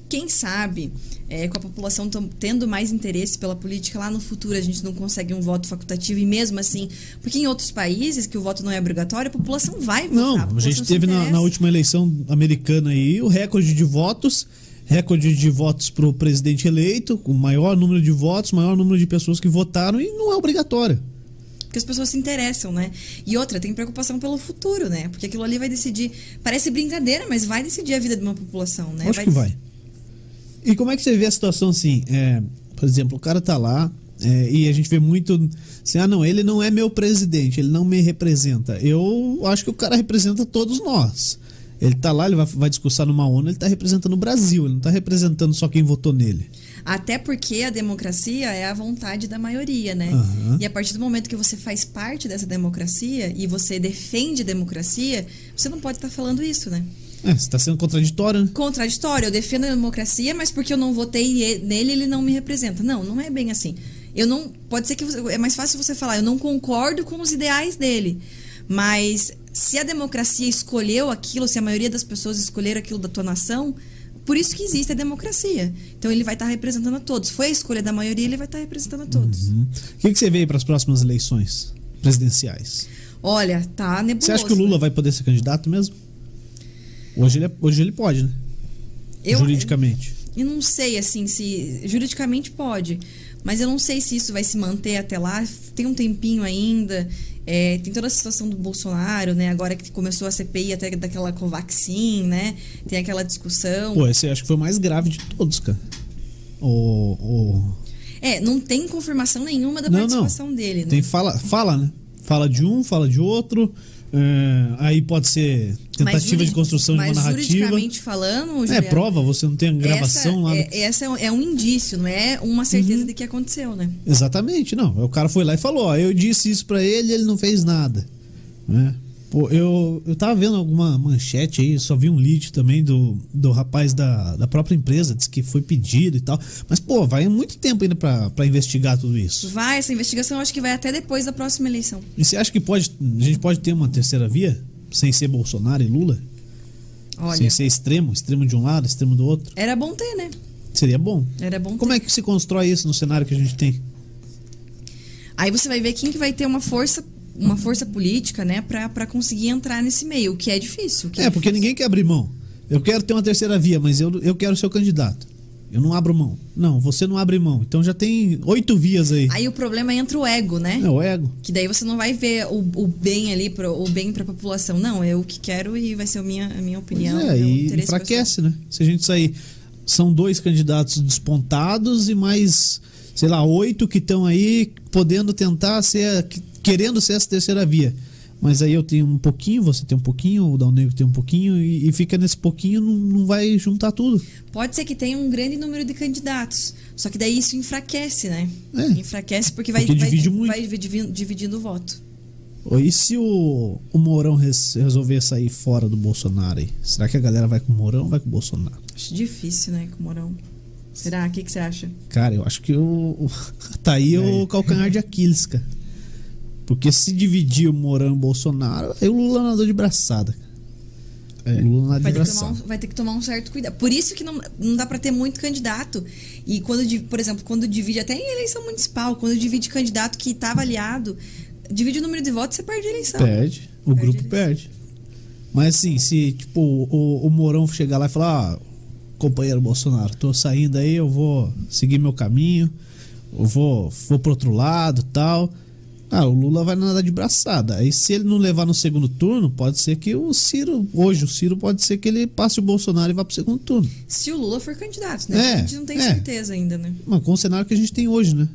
quem sabe, é, com a população tendo mais interesse pela política, lá no futuro a gente não consegue um voto facultativo e mesmo assim. Porque em outros países que o voto não é obrigatório, a população vai votar. Não, a população gente teve na, na última eleição americana aí o recorde de votos, recorde de votos para o presidente eleito, o maior número de votos, maior número de pessoas que votaram e não é obrigatório. Porque as pessoas se interessam, né? E outra, tem preocupação pelo futuro, né? Porque aquilo ali vai decidir. Parece brincadeira, mas vai decidir a vida de uma população, né? Acho que vai. E como é que você vê a situação assim? É, por exemplo, o cara tá lá é, e a gente vê muito assim, ah não, ele não é meu presidente, ele não me representa. Eu acho que o cara representa todos nós. Ele tá lá, ele vai, vai discursar numa ONU, ele tá representando o Brasil, ele não tá representando só quem votou nele. Até porque a democracia é a vontade da maioria, né? Aham. E a partir do momento que você faz parte dessa democracia e você defende a democracia, você não pode estar falando isso, né? É, você tá sendo contraditório, né? Contraditório, eu defendo a democracia, mas porque eu não votei nele, ele não me representa. Não, não é bem assim. Eu não. Pode ser que você- é mais fácil você falar, eu não concordo com os ideais dele. Mas se a democracia escolheu aquilo, se a maioria das pessoas escolheram aquilo da tua nação, por isso que existe a democracia. Então ele vai estar representando a todos. Foi a escolha da maioria, ele vai estar representando a todos. Uhum. O que, que você vê aí para as próximas eleições presidenciais? Olha, tá nebuloso. Você acha que o Lula né? vai poder ser candidato mesmo? Hoje ele, é- hoje ele pode, né? Eu- Juridicamente. Eu não sei, assim, se. Juridicamente pode. Mas eu não sei se isso vai se manter até lá. Tem um tempinho ainda. É, tem toda a situação do Bolsonaro, né? Agora que começou a CPI até daquela Covaxin, né? Tem aquela discussão. Pô, esse eu acho que foi o mais grave de todos, cara. O, o- É, não tem confirmação nenhuma da Não, não. participação dele, né? Tem fala, fala, né? Fala de um, fala de outro. É, aí pode ser Mas tentativa juri- de construção de uma mas narrativa. juridicamente falando, É prova, você não tem gravação essa, lá. do- é, essa é um- é um indício, não é uma certeza Uhum. de que aconteceu, né? Exatamente, não. O cara foi lá e falou: ó, eu disse isso pra ele ele não fez nada. Né? Pô, eu, eu tava vendo alguma manchete aí, só vi um lead também do, do rapaz da, da própria empresa, disse que foi pedido e tal. Mas, pô, vai muito tempo ainda pra, pra investigar tudo isso. Vai, essa investigação eu acho que vai até depois da próxima eleição. E você acha que pode, a gente pode ter uma terceira via? Sem ser Bolsonaro e Lula? Olha, Sem ser extremo, extremo de um lado, extremo do outro? era bom ter, né? Seria bom. Era bom ter. Como é que se constrói isso no cenário que a gente tem? Aí você vai ver quem que vai ter uma força, uma força política, né, pra, pra conseguir entrar nesse meio, o que é difícil. o que É, porque difícil. ninguém quer abrir mão. Eu quero ter uma terceira via, mas eu, eu quero ser o candidato. Eu não abro mão. Não, você não abre mão. Então já tem oito vias aí. Aí o problema entra o ego, né? É o ego. Que daí você não vai ver o, o bem ali, pro, o bem pra população. Não, eu que quero e vai ser a minha, a minha Pois opinião. é, meu e enfraquece, né? Se a gente sair. São dois candidatos despontados e mais, sei lá, oito que estão aí podendo tentar ser. Que- querendo ser essa terceira via. Mas aí eu tenho um pouquinho, você tem um pouquinho, o Dal Negro tem um pouquinho, e, e fica nesse pouquinho, não, não vai juntar tudo. Pode ser que tenha um grande número de candidatos. Só que daí isso enfraquece, né? É. Enfraquece porque vai, Porque vai, divide muito. vai dividindo, dividindo o voto. E se o, o Mourão res- resolver sair fora do Bolsonaro aí? Será que a galera vai com o Mourão ou vai com o Bolsonaro? Acho difícil, né, com o Morão. Será? O que, que você acha? Cara, eu acho que o, tá aí o calcanhar de Aquiles, cara. Porque se dividir o Mourão e o Bolsonaro, aí o Lula nadou de braçada. É. O Lula nadou Vai de ter, que tomar braçada. um, vai ter que tomar um certo cuidado. Por isso que não, não dá pra ter muito candidato. E quando, por exemplo, quando divide, até em eleição municipal, quando divide candidato que tá avaliado, divide o número de votos, você perde a eleição. Perde. O Perde grupo perde. Mas assim, se tipo o, o Mourão chegar lá e falar, ah, companheiro Bolsonaro, tô saindo aí, eu vou seguir meu caminho, eu vou, vou pro outro lado tal. Ah, o Lula vai nadar de braçada. Aí se ele não levar no segundo turno, pode ser que o Ciro, hoje o Ciro pode ser que ele passe o Bolsonaro e vá pro segundo turno. Se o Lula for candidato, né? É, a gente não tem é. certeza ainda, né? Mas com o cenário que a gente tem hoje, né?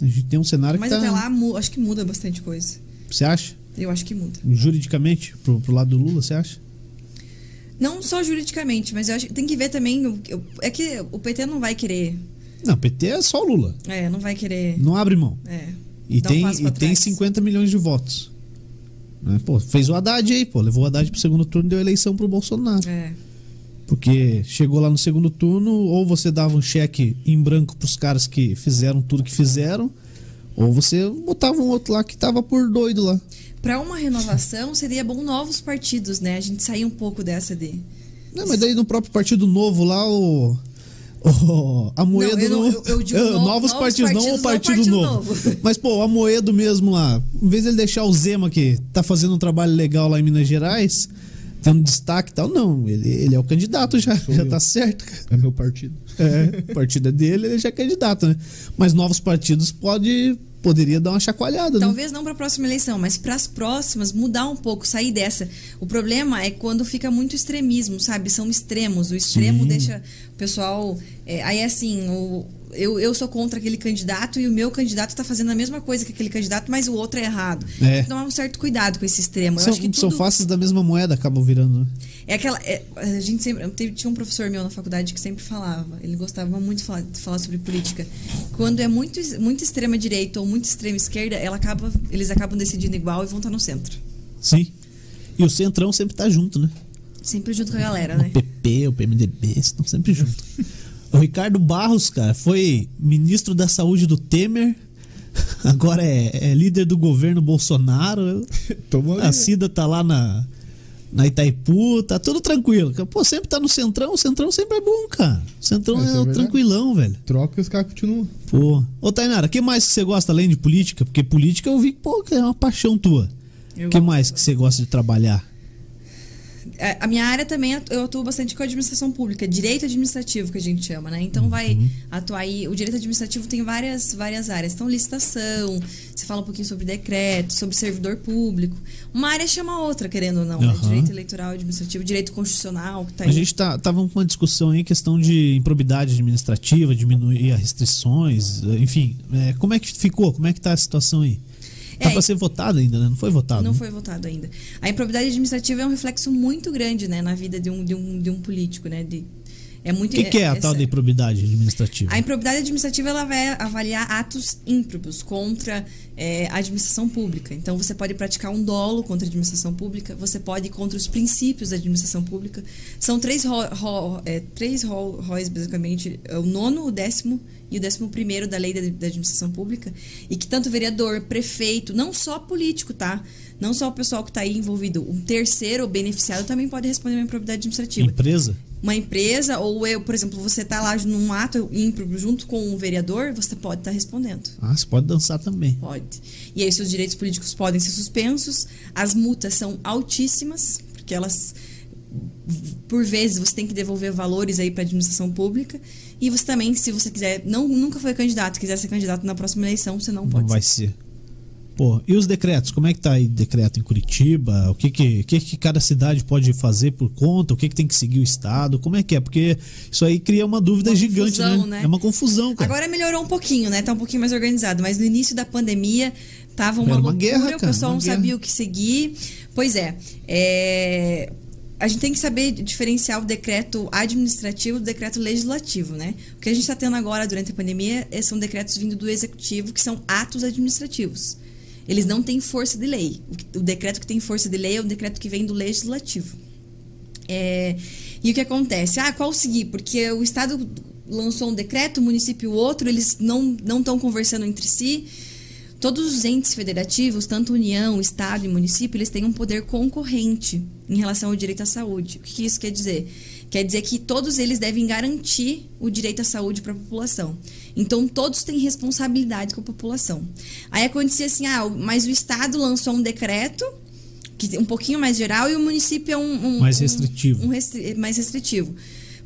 A gente tem um cenário Mas que tá... até lá, mu- acho que muda bastante coisa. Você acha? Eu acho que muda. Juridicamente, pro, pro lado do Lula, você acha? Não só juridicamente, mas eu acho que tem que ver também. É que o PT não vai querer. Não, PT é só o Lula. É, não vai querer. Não abre mão. É. E um tem, passo e tem trás. 50 milhões de votos. Né? Pô, fez o Haddad aí, pô. Levou o Haddad pro segundo turno e deu eleição pro Bolsonaro. É. Porque chegou lá no segundo turno, ou você dava um cheque em branco pros caras que fizeram tudo que fizeram, ou você botava um outro lá que tava por doido lá. Para uma renovação, seria bom novos partidos, né? A gente sair um pouco dessa de. Não, mas daí no próprio Partido Novo lá, o. o a Moedo Não, eu não- não- eu- eu digo É, no- novos, novos partidos, não o partidos, Partido, Partido Novo. Novo. Mas, pô, o Amoedo mesmo lá, em vez de ele deixar o Zema, que tá fazendo um trabalho legal lá em Minas Gerais, tendo destaque e tal, não, ele, ele é o candidato já, Sou já eu. tá certo. cara. É meu partido. É, o partido é dele, ele já é candidato, né? Mas novos partidos pode, poderia dar uma chacoalhada, né? Talvez não para a próxima eleição, mas para as próximas mudar um pouco, sair dessa. O problema é quando fica muito extremismo, sabe? São extremos. O extremo Sim. deixa o pessoal. é, aí assim, o- eu, eu sou contra aquele candidato e o meu candidato está fazendo a mesma coisa que aquele candidato, mas o outro é errado. É. Tem que tomar um certo cuidado com esse extremo. São, acho que são tudo- faces da mesma moeda, acabam virando, né? É aquela. é, a gente sempre. teve- tinha um professor meu na faculdade que sempre falava. Ele gostava muito de falar, de falar sobre política. Quando é muito, muito extrema direita ou muito extrema esquerda, ela acaba, eles acabam decidindo igual e vão estar no centro. Sim. E o Centrão sempre tá junto, né? Sempre junto com a galera, O né? PP, o PMDB, estão sempre juntos. o Ricardo Barros, cara, foi ministro da saúde do Temer, agora é, é líder do governo Bolsonaro. A Cida tá lá na, na Itaipu, tá tudo tranquilo. Pô, sempre tá no Centrão, o Centrão sempre é bom, cara. O Centrão é é, tranquilão, velho. Troca e os caras continuam. Pô. Ô, Tainara, o que mais que você gosta além de política? Porque política eu vi que, pô, que é uma paixão tua. O que gosto. mais que você gosta de trabalhar? É, A minha área também, eu atuo bastante com a administração pública, direito administrativo que a gente chama, né? Então vai Uhum. atuar aí. O direito administrativo tem várias, várias áreas. Então, licitação, você fala um pouquinho sobre decreto, sobre servidor público. Uma área chama a outra, querendo ou não. né? Aham. Direito eleitoral administrativo, direito constitucional, que tá A aí. gente tá, tava com uma discussão aí, questão de improbidade administrativa, diminuir as restrições, enfim. é, como é que ficou? Como é que tá a situação aí? Tá É, pra ser votado ainda, né? Não foi votado. Não né? foi votado ainda. A improbidade administrativa é um reflexo muito grande, né, na vida de um, de um, de um político, né? De, é muito. O que, que é a tal da improbidade administrativa? A improbidade administrativa ela vai avaliar atos ímprobos contra é, a administração pública. Então, você pode praticar um dolo contra a administração pública, você pode ir contra os princípios da administração pública. São três, ro, ro- é, três ro- basicamente, é o nono, o décimo e o décimo primeiro da lei da, da administração pública, e que tanto vereador, prefeito, não só político, tá? Não só o pessoal que está aí envolvido, um terceiro ou beneficiado também pode responder uma improbidade administrativa Empresa? Uma empresa, ou eu, por exemplo, você está lá num ato ímprobo junto com um vereador, você pode estar respondendo. Ah, você pode dançar também. Pode. E aí seus direitos políticos podem ser suspensos, as multas são altíssimas, porque elas por vezes você tem que devolver valores aí para a administração pública e você também, se você quiser, não nunca foi candidato, quiser ser candidato na próxima eleição, você não pode. Não vai ser. ser. Pô, e os decretos? Como é que tá aí decreto em Curitiba? O que que, que que cada cidade pode fazer por conta? O que que tem que seguir o estado? Como é que é? Porque isso aí cria uma dúvida Uma gigante, confusão, né? né? É uma confusão, cara. Agora melhorou um pouquinho, né? Tá um pouquinho mais organizado. Mas no início da pandemia tava uma Era uma loucura, guerra, o cara, pessoal uma não guerra. sabia o que seguir. Pois é, é, A gente tem que saber diferenciar o decreto administrativo do decreto legislativo, né? O que a gente está tendo agora durante a pandemia é- são decretos vindo do executivo, que são atos administrativos. Eles não têm força de lei. O decreto que tem força de lei é o decreto que vem do legislativo. É, e o que acontece? Ah, qual seguir? Porque o Estado lançou um decreto, o município outro, eles não não estão conversando entre si. Todos os entes federativos, tanto União, Estado e município, eles têm um poder concorrente em relação ao direito à saúde. O que isso quer dizer? Quer dizer que todos eles devem garantir o direito à saúde para a população. Então, todos têm responsabilidade com a população. Aí acontecia assim, ah, mas o Estado lançou um decreto que é um pouquinho mais geral e o município é um, um- Mais um- restritivo. um restri- mais restritivo.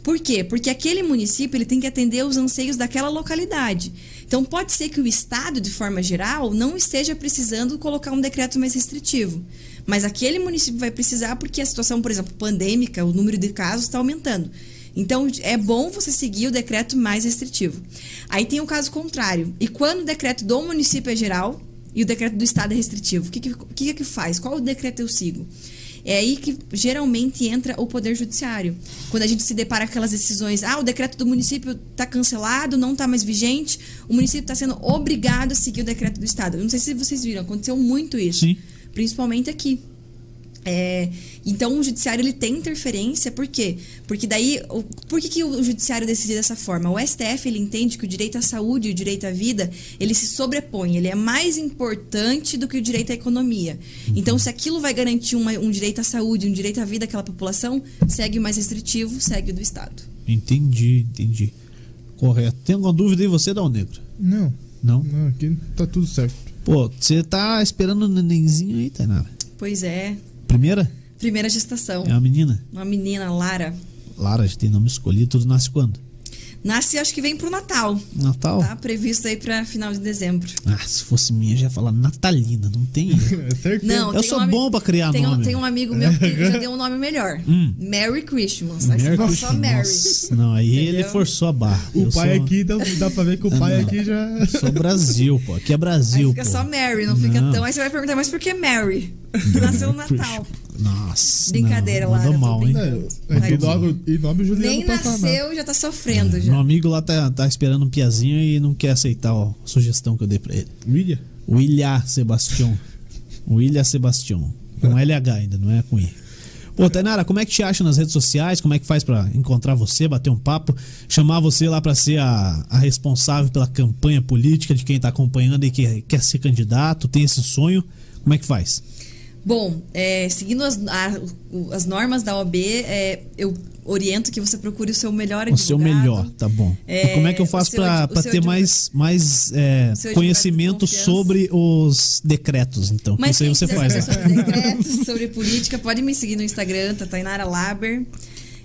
Por quê? Porque aquele município ele tem que atender os anseios daquela localidade. Então pode ser que o estado, de forma geral, não esteja precisando colocar um decreto mais restritivo, mas aquele município vai precisar porque a situação, por exemplo, pandêmica, o número de casos está aumentando. Então é bom você seguir o decreto mais restritivo. Aí tem o caso contrário. E quando o decreto do município é geral e o decreto do estado é restritivo, o que, que, que, que faz? Qual o decreto eu sigo? É aí que geralmente entra o Poder Judiciário. Quando a gente se depara com aquelas decisões, ah, o decreto do município está cancelado, não está mais vigente, o município está sendo obrigado a seguir o decreto do Estado. Eu não sei se vocês viram, aconteceu muito isso. Sim. Principalmente aqui. É, então o judiciário ele tem interferência, por quê? Porque daí, o, por que, que o judiciário decide dessa forma? O STF ele entende que o direito à saúde e o direito à vida ele se sobrepõe, ele é mais importante do que o direito à economia. Então, se aquilo vai garantir uma- um direito à saúde, um direito à vida àquela população, segue o mais restritivo, segue o do Estado. Entendi, entendi. Correto. Tem alguma dúvida aí você, Dal Negro? Não, Não? não, aqui tá tudo certo. Pô, você tá esperando o nenenzinho aí, Tainara? Pois é, Primeira? primeira gestação. É uma menina? Uma menina, Lara. Lara, já tem nome escolhido, tudo nasce quando? Nasce, acho que vem pro Natal. Natal? Tá previsto aí para final de dezembro. Ah, se fosse minha, eu já ia falar Natalina, não tem. É certeza. Não, Eu sou um bom pra criar tem um, nome. tem um amigo meu que já deu um nome melhor. Hum. Merry Christmas. Aí Merry você fala só Christmas. Mary. Nossa, Não, aí ele Entendeu? forçou a barra. O Eu pai sou- aqui, dá, dá pra ver que o pai não. aqui já. Sou Brasil, pô. Aqui é Aí Brasil, fica pô. só Mary, não, fica Não. tão. Aí você vai perguntar, mas por que Mary? Nasceu no Natal. Nossa. Brincadeira, não, Lara, mal, hein? É, é Tadinho. logo, e nome Juliano Nem nasceu, já tá sofrendo já. Meu amigo lá tá, tá esperando um piazinho e não quer aceitar ó, a sugestão que eu dei pra ele. William? William Sebastião. William Sebastião. Com LH ainda, não é com I. Pô, Tainara, como é que te acha nas redes sociais? Como é que faz pra encontrar você, bater um papo, chamar você lá pra ser a, a responsável pela campanha política de quem tá acompanhando e que quer ser candidato, tem esse sonho? Como é que faz? Bom, é, seguindo as, a- as normas da OAB, é, eu oriento que você procure o seu melhor O seu advogado. melhor, tá bom. É, e como é que eu faço seu ter advogado- mais, mais é, advogado conhecimento sobre os decretos, então? Mas isso aí você faz, né? sobre decretos, sobre política, pode me seguir no Instagram, tá Tainara Laber.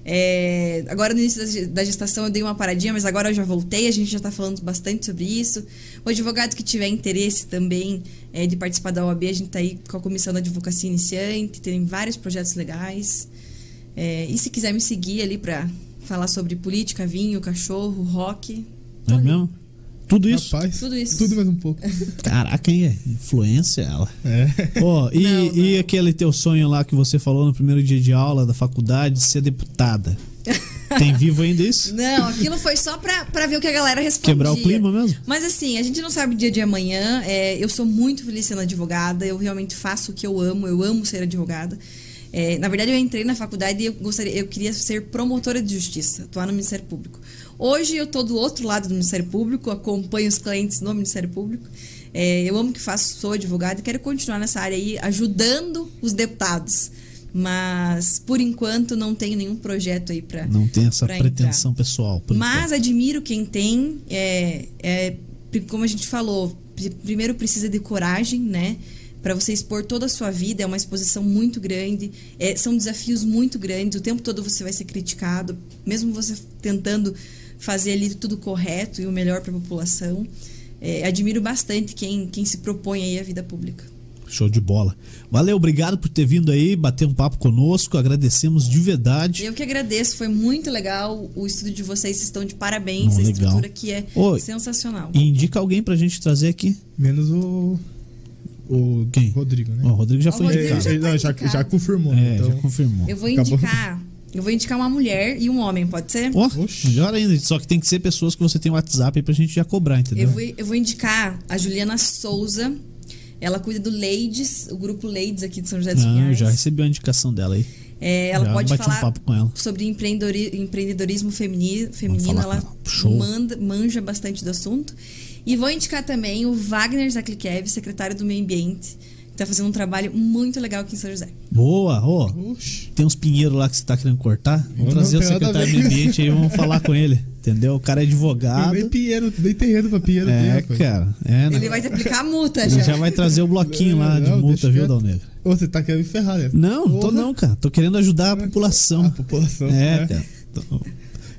É, agora no início da ge- da gestação eu dei uma paradinha, mas agora eu já voltei, a gente já tá falando bastante sobre isso. O advogado que tiver interesse também é, de participar da OAB, a gente tá aí com a Comissão da Advocacia Iniciante, tem vários projetos legais. É, e se quiser me seguir ali pra falar sobre política, vinho, cachorro, rock. É mesmo? Tudo isso? Rapaz, Tudo isso. Tudo mais um pouco. Caraca, hein? é Influência ela. É. Pô, e, Não, e não. aquele teu sonho lá que você falou no primeiro dia de aula da faculdade, de ser deputada? Tem vivo ainda isso? Não, aquilo foi só pra, pra ver o que a galera respondia. Quebrar o clima mesmo? Mas assim, a gente não sabe o dia de amanhã. É, eu sou muito feliz sendo advogada. Eu realmente faço o que eu amo. Eu amo ser advogada. É, na verdade, eu entrei na faculdade e eu gostaria, eu queria ser promotora de justiça, atuar no Ministério Público. Hoje eu tô do outro lado do Ministério Público, acompanho os clientes no Ministério Público. É, eu amo o que faço, sou advogada e quero continuar nessa área aí, ajudando os deputados. Mas, por enquanto, não tenho nenhum projeto aí para Não tem essa pretensão pessoal. por mas enquanto. admiro quem tem. É, é, como a gente falou, pri- primeiro precisa de coragem, né? Para você expor toda a sua vida, é uma exposição muito grande, é, são desafios muito grandes. O tempo todo você vai ser criticado, mesmo você tentando fazer ali tudo correto e o melhor para a população. é, admiro bastante quem, quem se propõe aí à vida pública. Show de bola. Valeu, obrigado por ter vindo aí, bater um papo conosco. Agradecemos de verdade. Eu que agradeço, foi muito legal. O estudo de vocês vocês estão de parabéns. A legal. estrutura aqui é Ô, sensacional. E indica alguém pra gente trazer aqui. Menos o. O Quem? Rodrigo, né? O Rodrigo já O foi Rodrigo indicado. já tá não, já, indicado. já confirmou. É, então, já confirmou. Eu vou Acabou. indicar. Eu vou indicar uma mulher e um homem, pode ser? Oxe. melhor ainda. Só que tem que ser pessoas que você tem WhatsApp aí pra gente já cobrar, entendeu? Eu vou, eu vou indicar a Juliana Souza. Ela cuida do Ladies, o grupo Ladies aqui de São José dos Ah, eu Pinhais. já recebi uma indicação dela aí. É, ela Já pode um falar papo com ela. sobre empreendedori- empreendedorismo femini- feminino. falar Ela ela. Manda- manja bastante do assunto. E vou indicar também o Wagner Zaklikiev, secretário do Meio Ambiente, está fazendo um trabalho muito legal aqui em São José. Boa, ó. Oxe. Tem uns pinheiros lá que você tá querendo cortar. Vamos não trazer o a secretário do ambiente aí, vamos falar com ele. Entendeu? O cara é advogado. nem Pinheiro, nem terreno pra Pinheiro É, cara. É, né? Ele vai te aplicar a multa Ele já. já vai trazer o bloquinho lá de Não, multa, viu. Dal Negro? Ô, você tá querendo me ferrar, né? Não, tô Porra. não, cara. Tô querendo ajudar a A população. população. É, né? cara. Tô-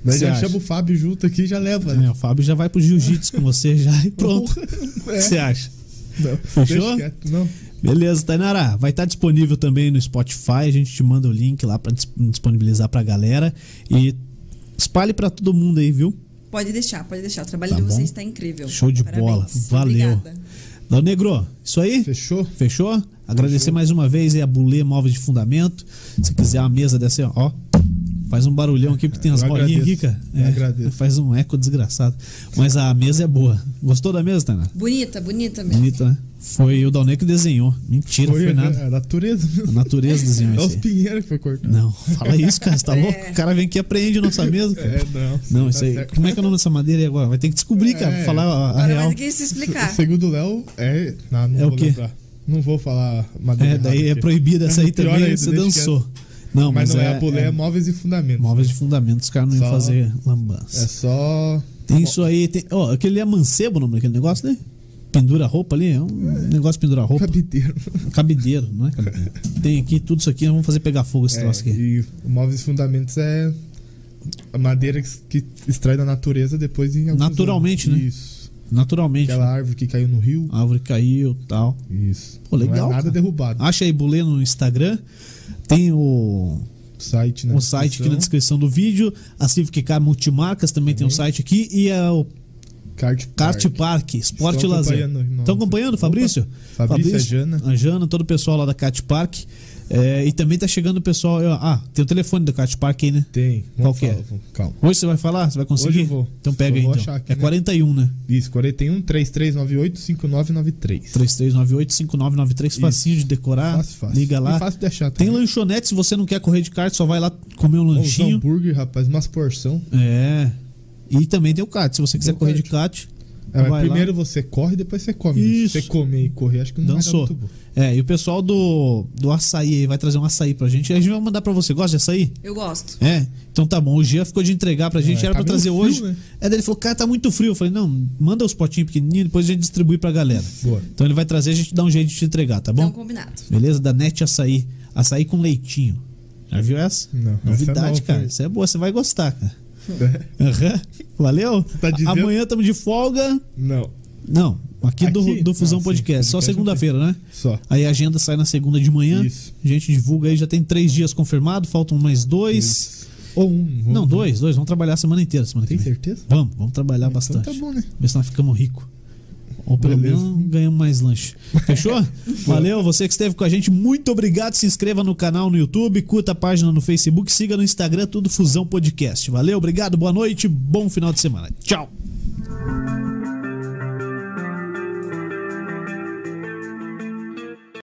Você já acha? chama o Fábio junto aqui e já leva. É, né? o Fábio já vai pro jiu-jitsu com você já e pronto. O É. que você acha? Não, Fechou? Não. Beleza, Tainara. Vai estar disponível também no Spotify. A gente te manda o link lá pra dis- disponibilizar pra galera. E espalhe pra todo mundo aí, viu? Pode deixar, pode deixar. O trabalho Tá de bom. vocês está incrível. Show de Parabéns. bola. Valeu. Obrigada. Dal Negro, isso aí? Fechou? Fechou? Agradecer Fechou. mais uma vez aí a Bulê Móveis de Fundamento. Se quiser uma mesa dessa, ó. Faz um barulhão aqui porque tem as Eu bolinhas aqui, cara. Eu agradeço. Faz um eco desgraçado. Mas a mesa é boa. Gostou da mesa, Tainá? Bonita, bonita mesmo. Bonita, né? Foi o Dalney que desenhou. Mentira, foi, Foi nada. a natureza. A natureza desenhou É isso os aí. pinheiros que foi cortado. Não, fala isso, cara. Você tá É. louco? O cara vem aqui e apreende nossa mesa. cara. É, não. Não, tá isso aí. certo. Como é que é o nome dessa madeira aí agora? Vai ter que descobrir, cara, pra É. falar a, a Agora real. vai ter que se explicar. Segundo o Léo, é. Não, não É o vou quê? lembrar. Não vou falar madeira. É, daí é proibida essa aí também, você dançou. Não, Mas, mas, não é, é, a bolé, é é móveis e fundamentos. móveis de fundamento, os caras não iam Só- fazer lambança. É só. Tem isso aí, tem. Ó, aquele é mancebo o nome daquele negócio, né? Pendura roupa ali, é um negócio de pendurar roupa. Cabideiro. Cabideiro, não é cabideiro. Tem aqui tudo isso aqui, vamos fazer pegar fogo esse É, troço aqui. e móveis e fundamentos é a madeira que, que extrai da natureza depois de alguns Naturalmente, anos. né? Isso. Naturalmente. Aquela né? árvore que caiu no rio. A árvore caiu tal. Isso. Pô, legal, Não é nada cara. derrubado. Acha aí Bulê no Instagram. Tem o, site, né? o site aqui na descrição do vídeo. A Civic Car Multimarcas também tem um site aqui. E a, o Kart Kart Park. Park, Esporte Estão Lazer. Estão acompanhando, Fabrício? Opa, Fabrício, a Jana. A Jana, todo o pessoal lá da Kart Park. É, e também tá chegando o pessoal. Ah, tem o telefone da Kart Park aí, né? Tem. Qual que é? Calma. Hoje você vai falar? Você vai conseguir? Hoje eu vou. Então pega aí, então. aqui, é né? 41, né? Isso, 41 3398 5993. 3398-5993. Facinho de decorar. Fácil, fácil. Liga lá. E fácil de achar Tem também. lanchonete, se você não quer correr de kart, só vai lá comer um lanchinho. hambúrguer, rapaz, umas porção. É. E também tem o kart. Se você quiser Tem correr de kart. É, vai primeiro lá. você corre, depois você come. Isso. Você comer e correr, acho que não Dançou. vai dar muito bom. É, e o pessoal do, do açaí aí vai trazer um açaí pra gente. A gente vai mandar pra você. Gosta de açaí? Eu gosto. É. Então tá bom. O Jean ficou de entregar pra gente. É, Era tá pra trazer frio, hoje. né? É, daí ele falou, cara, tá muito frio. Eu falei, não, manda os potinhos pequenininhos, depois a gente distribui pra galera. Boa. Então ele vai trazer, a gente dá um jeito de te entregar, tá bom? Então, combinado. Beleza? Da Net Açaí. Açaí com leitinho. Já viu essa? Não, essa Novidade, não, cara. Isso é boa, você vai gostar, cara. Aham. Valeu? tá dizendo- Amanhã estamos de folga. Não, Não, aqui, do, Aqui? do Fusão Ah, sim, Podcast. Só podcast segunda-feira, né? só. Aí a agenda sai na segunda de manhã. Isso. A gente divulga aí, já tem três dias confirmado, faltam mais dois. Isso. Ou um. Não, vamos- dois, dois. Vamos trabalhar a semana inteira, semana Tem certeza? Vamos, vamos trabalhar Então bastante. tá bom, né? Ver se nós ficamos ricos. Ou pelo Beleza. menos ganhamos mais lanche. Fechou? Valeu, você que esteve com a gente, muito obrigado. Se inscreva no canal no YouTube, curta a página no Facebook, siga no Instagram, tudo Fusão Podcast. Valeu, obrigado, boa noite, bom final de semana. Tchau.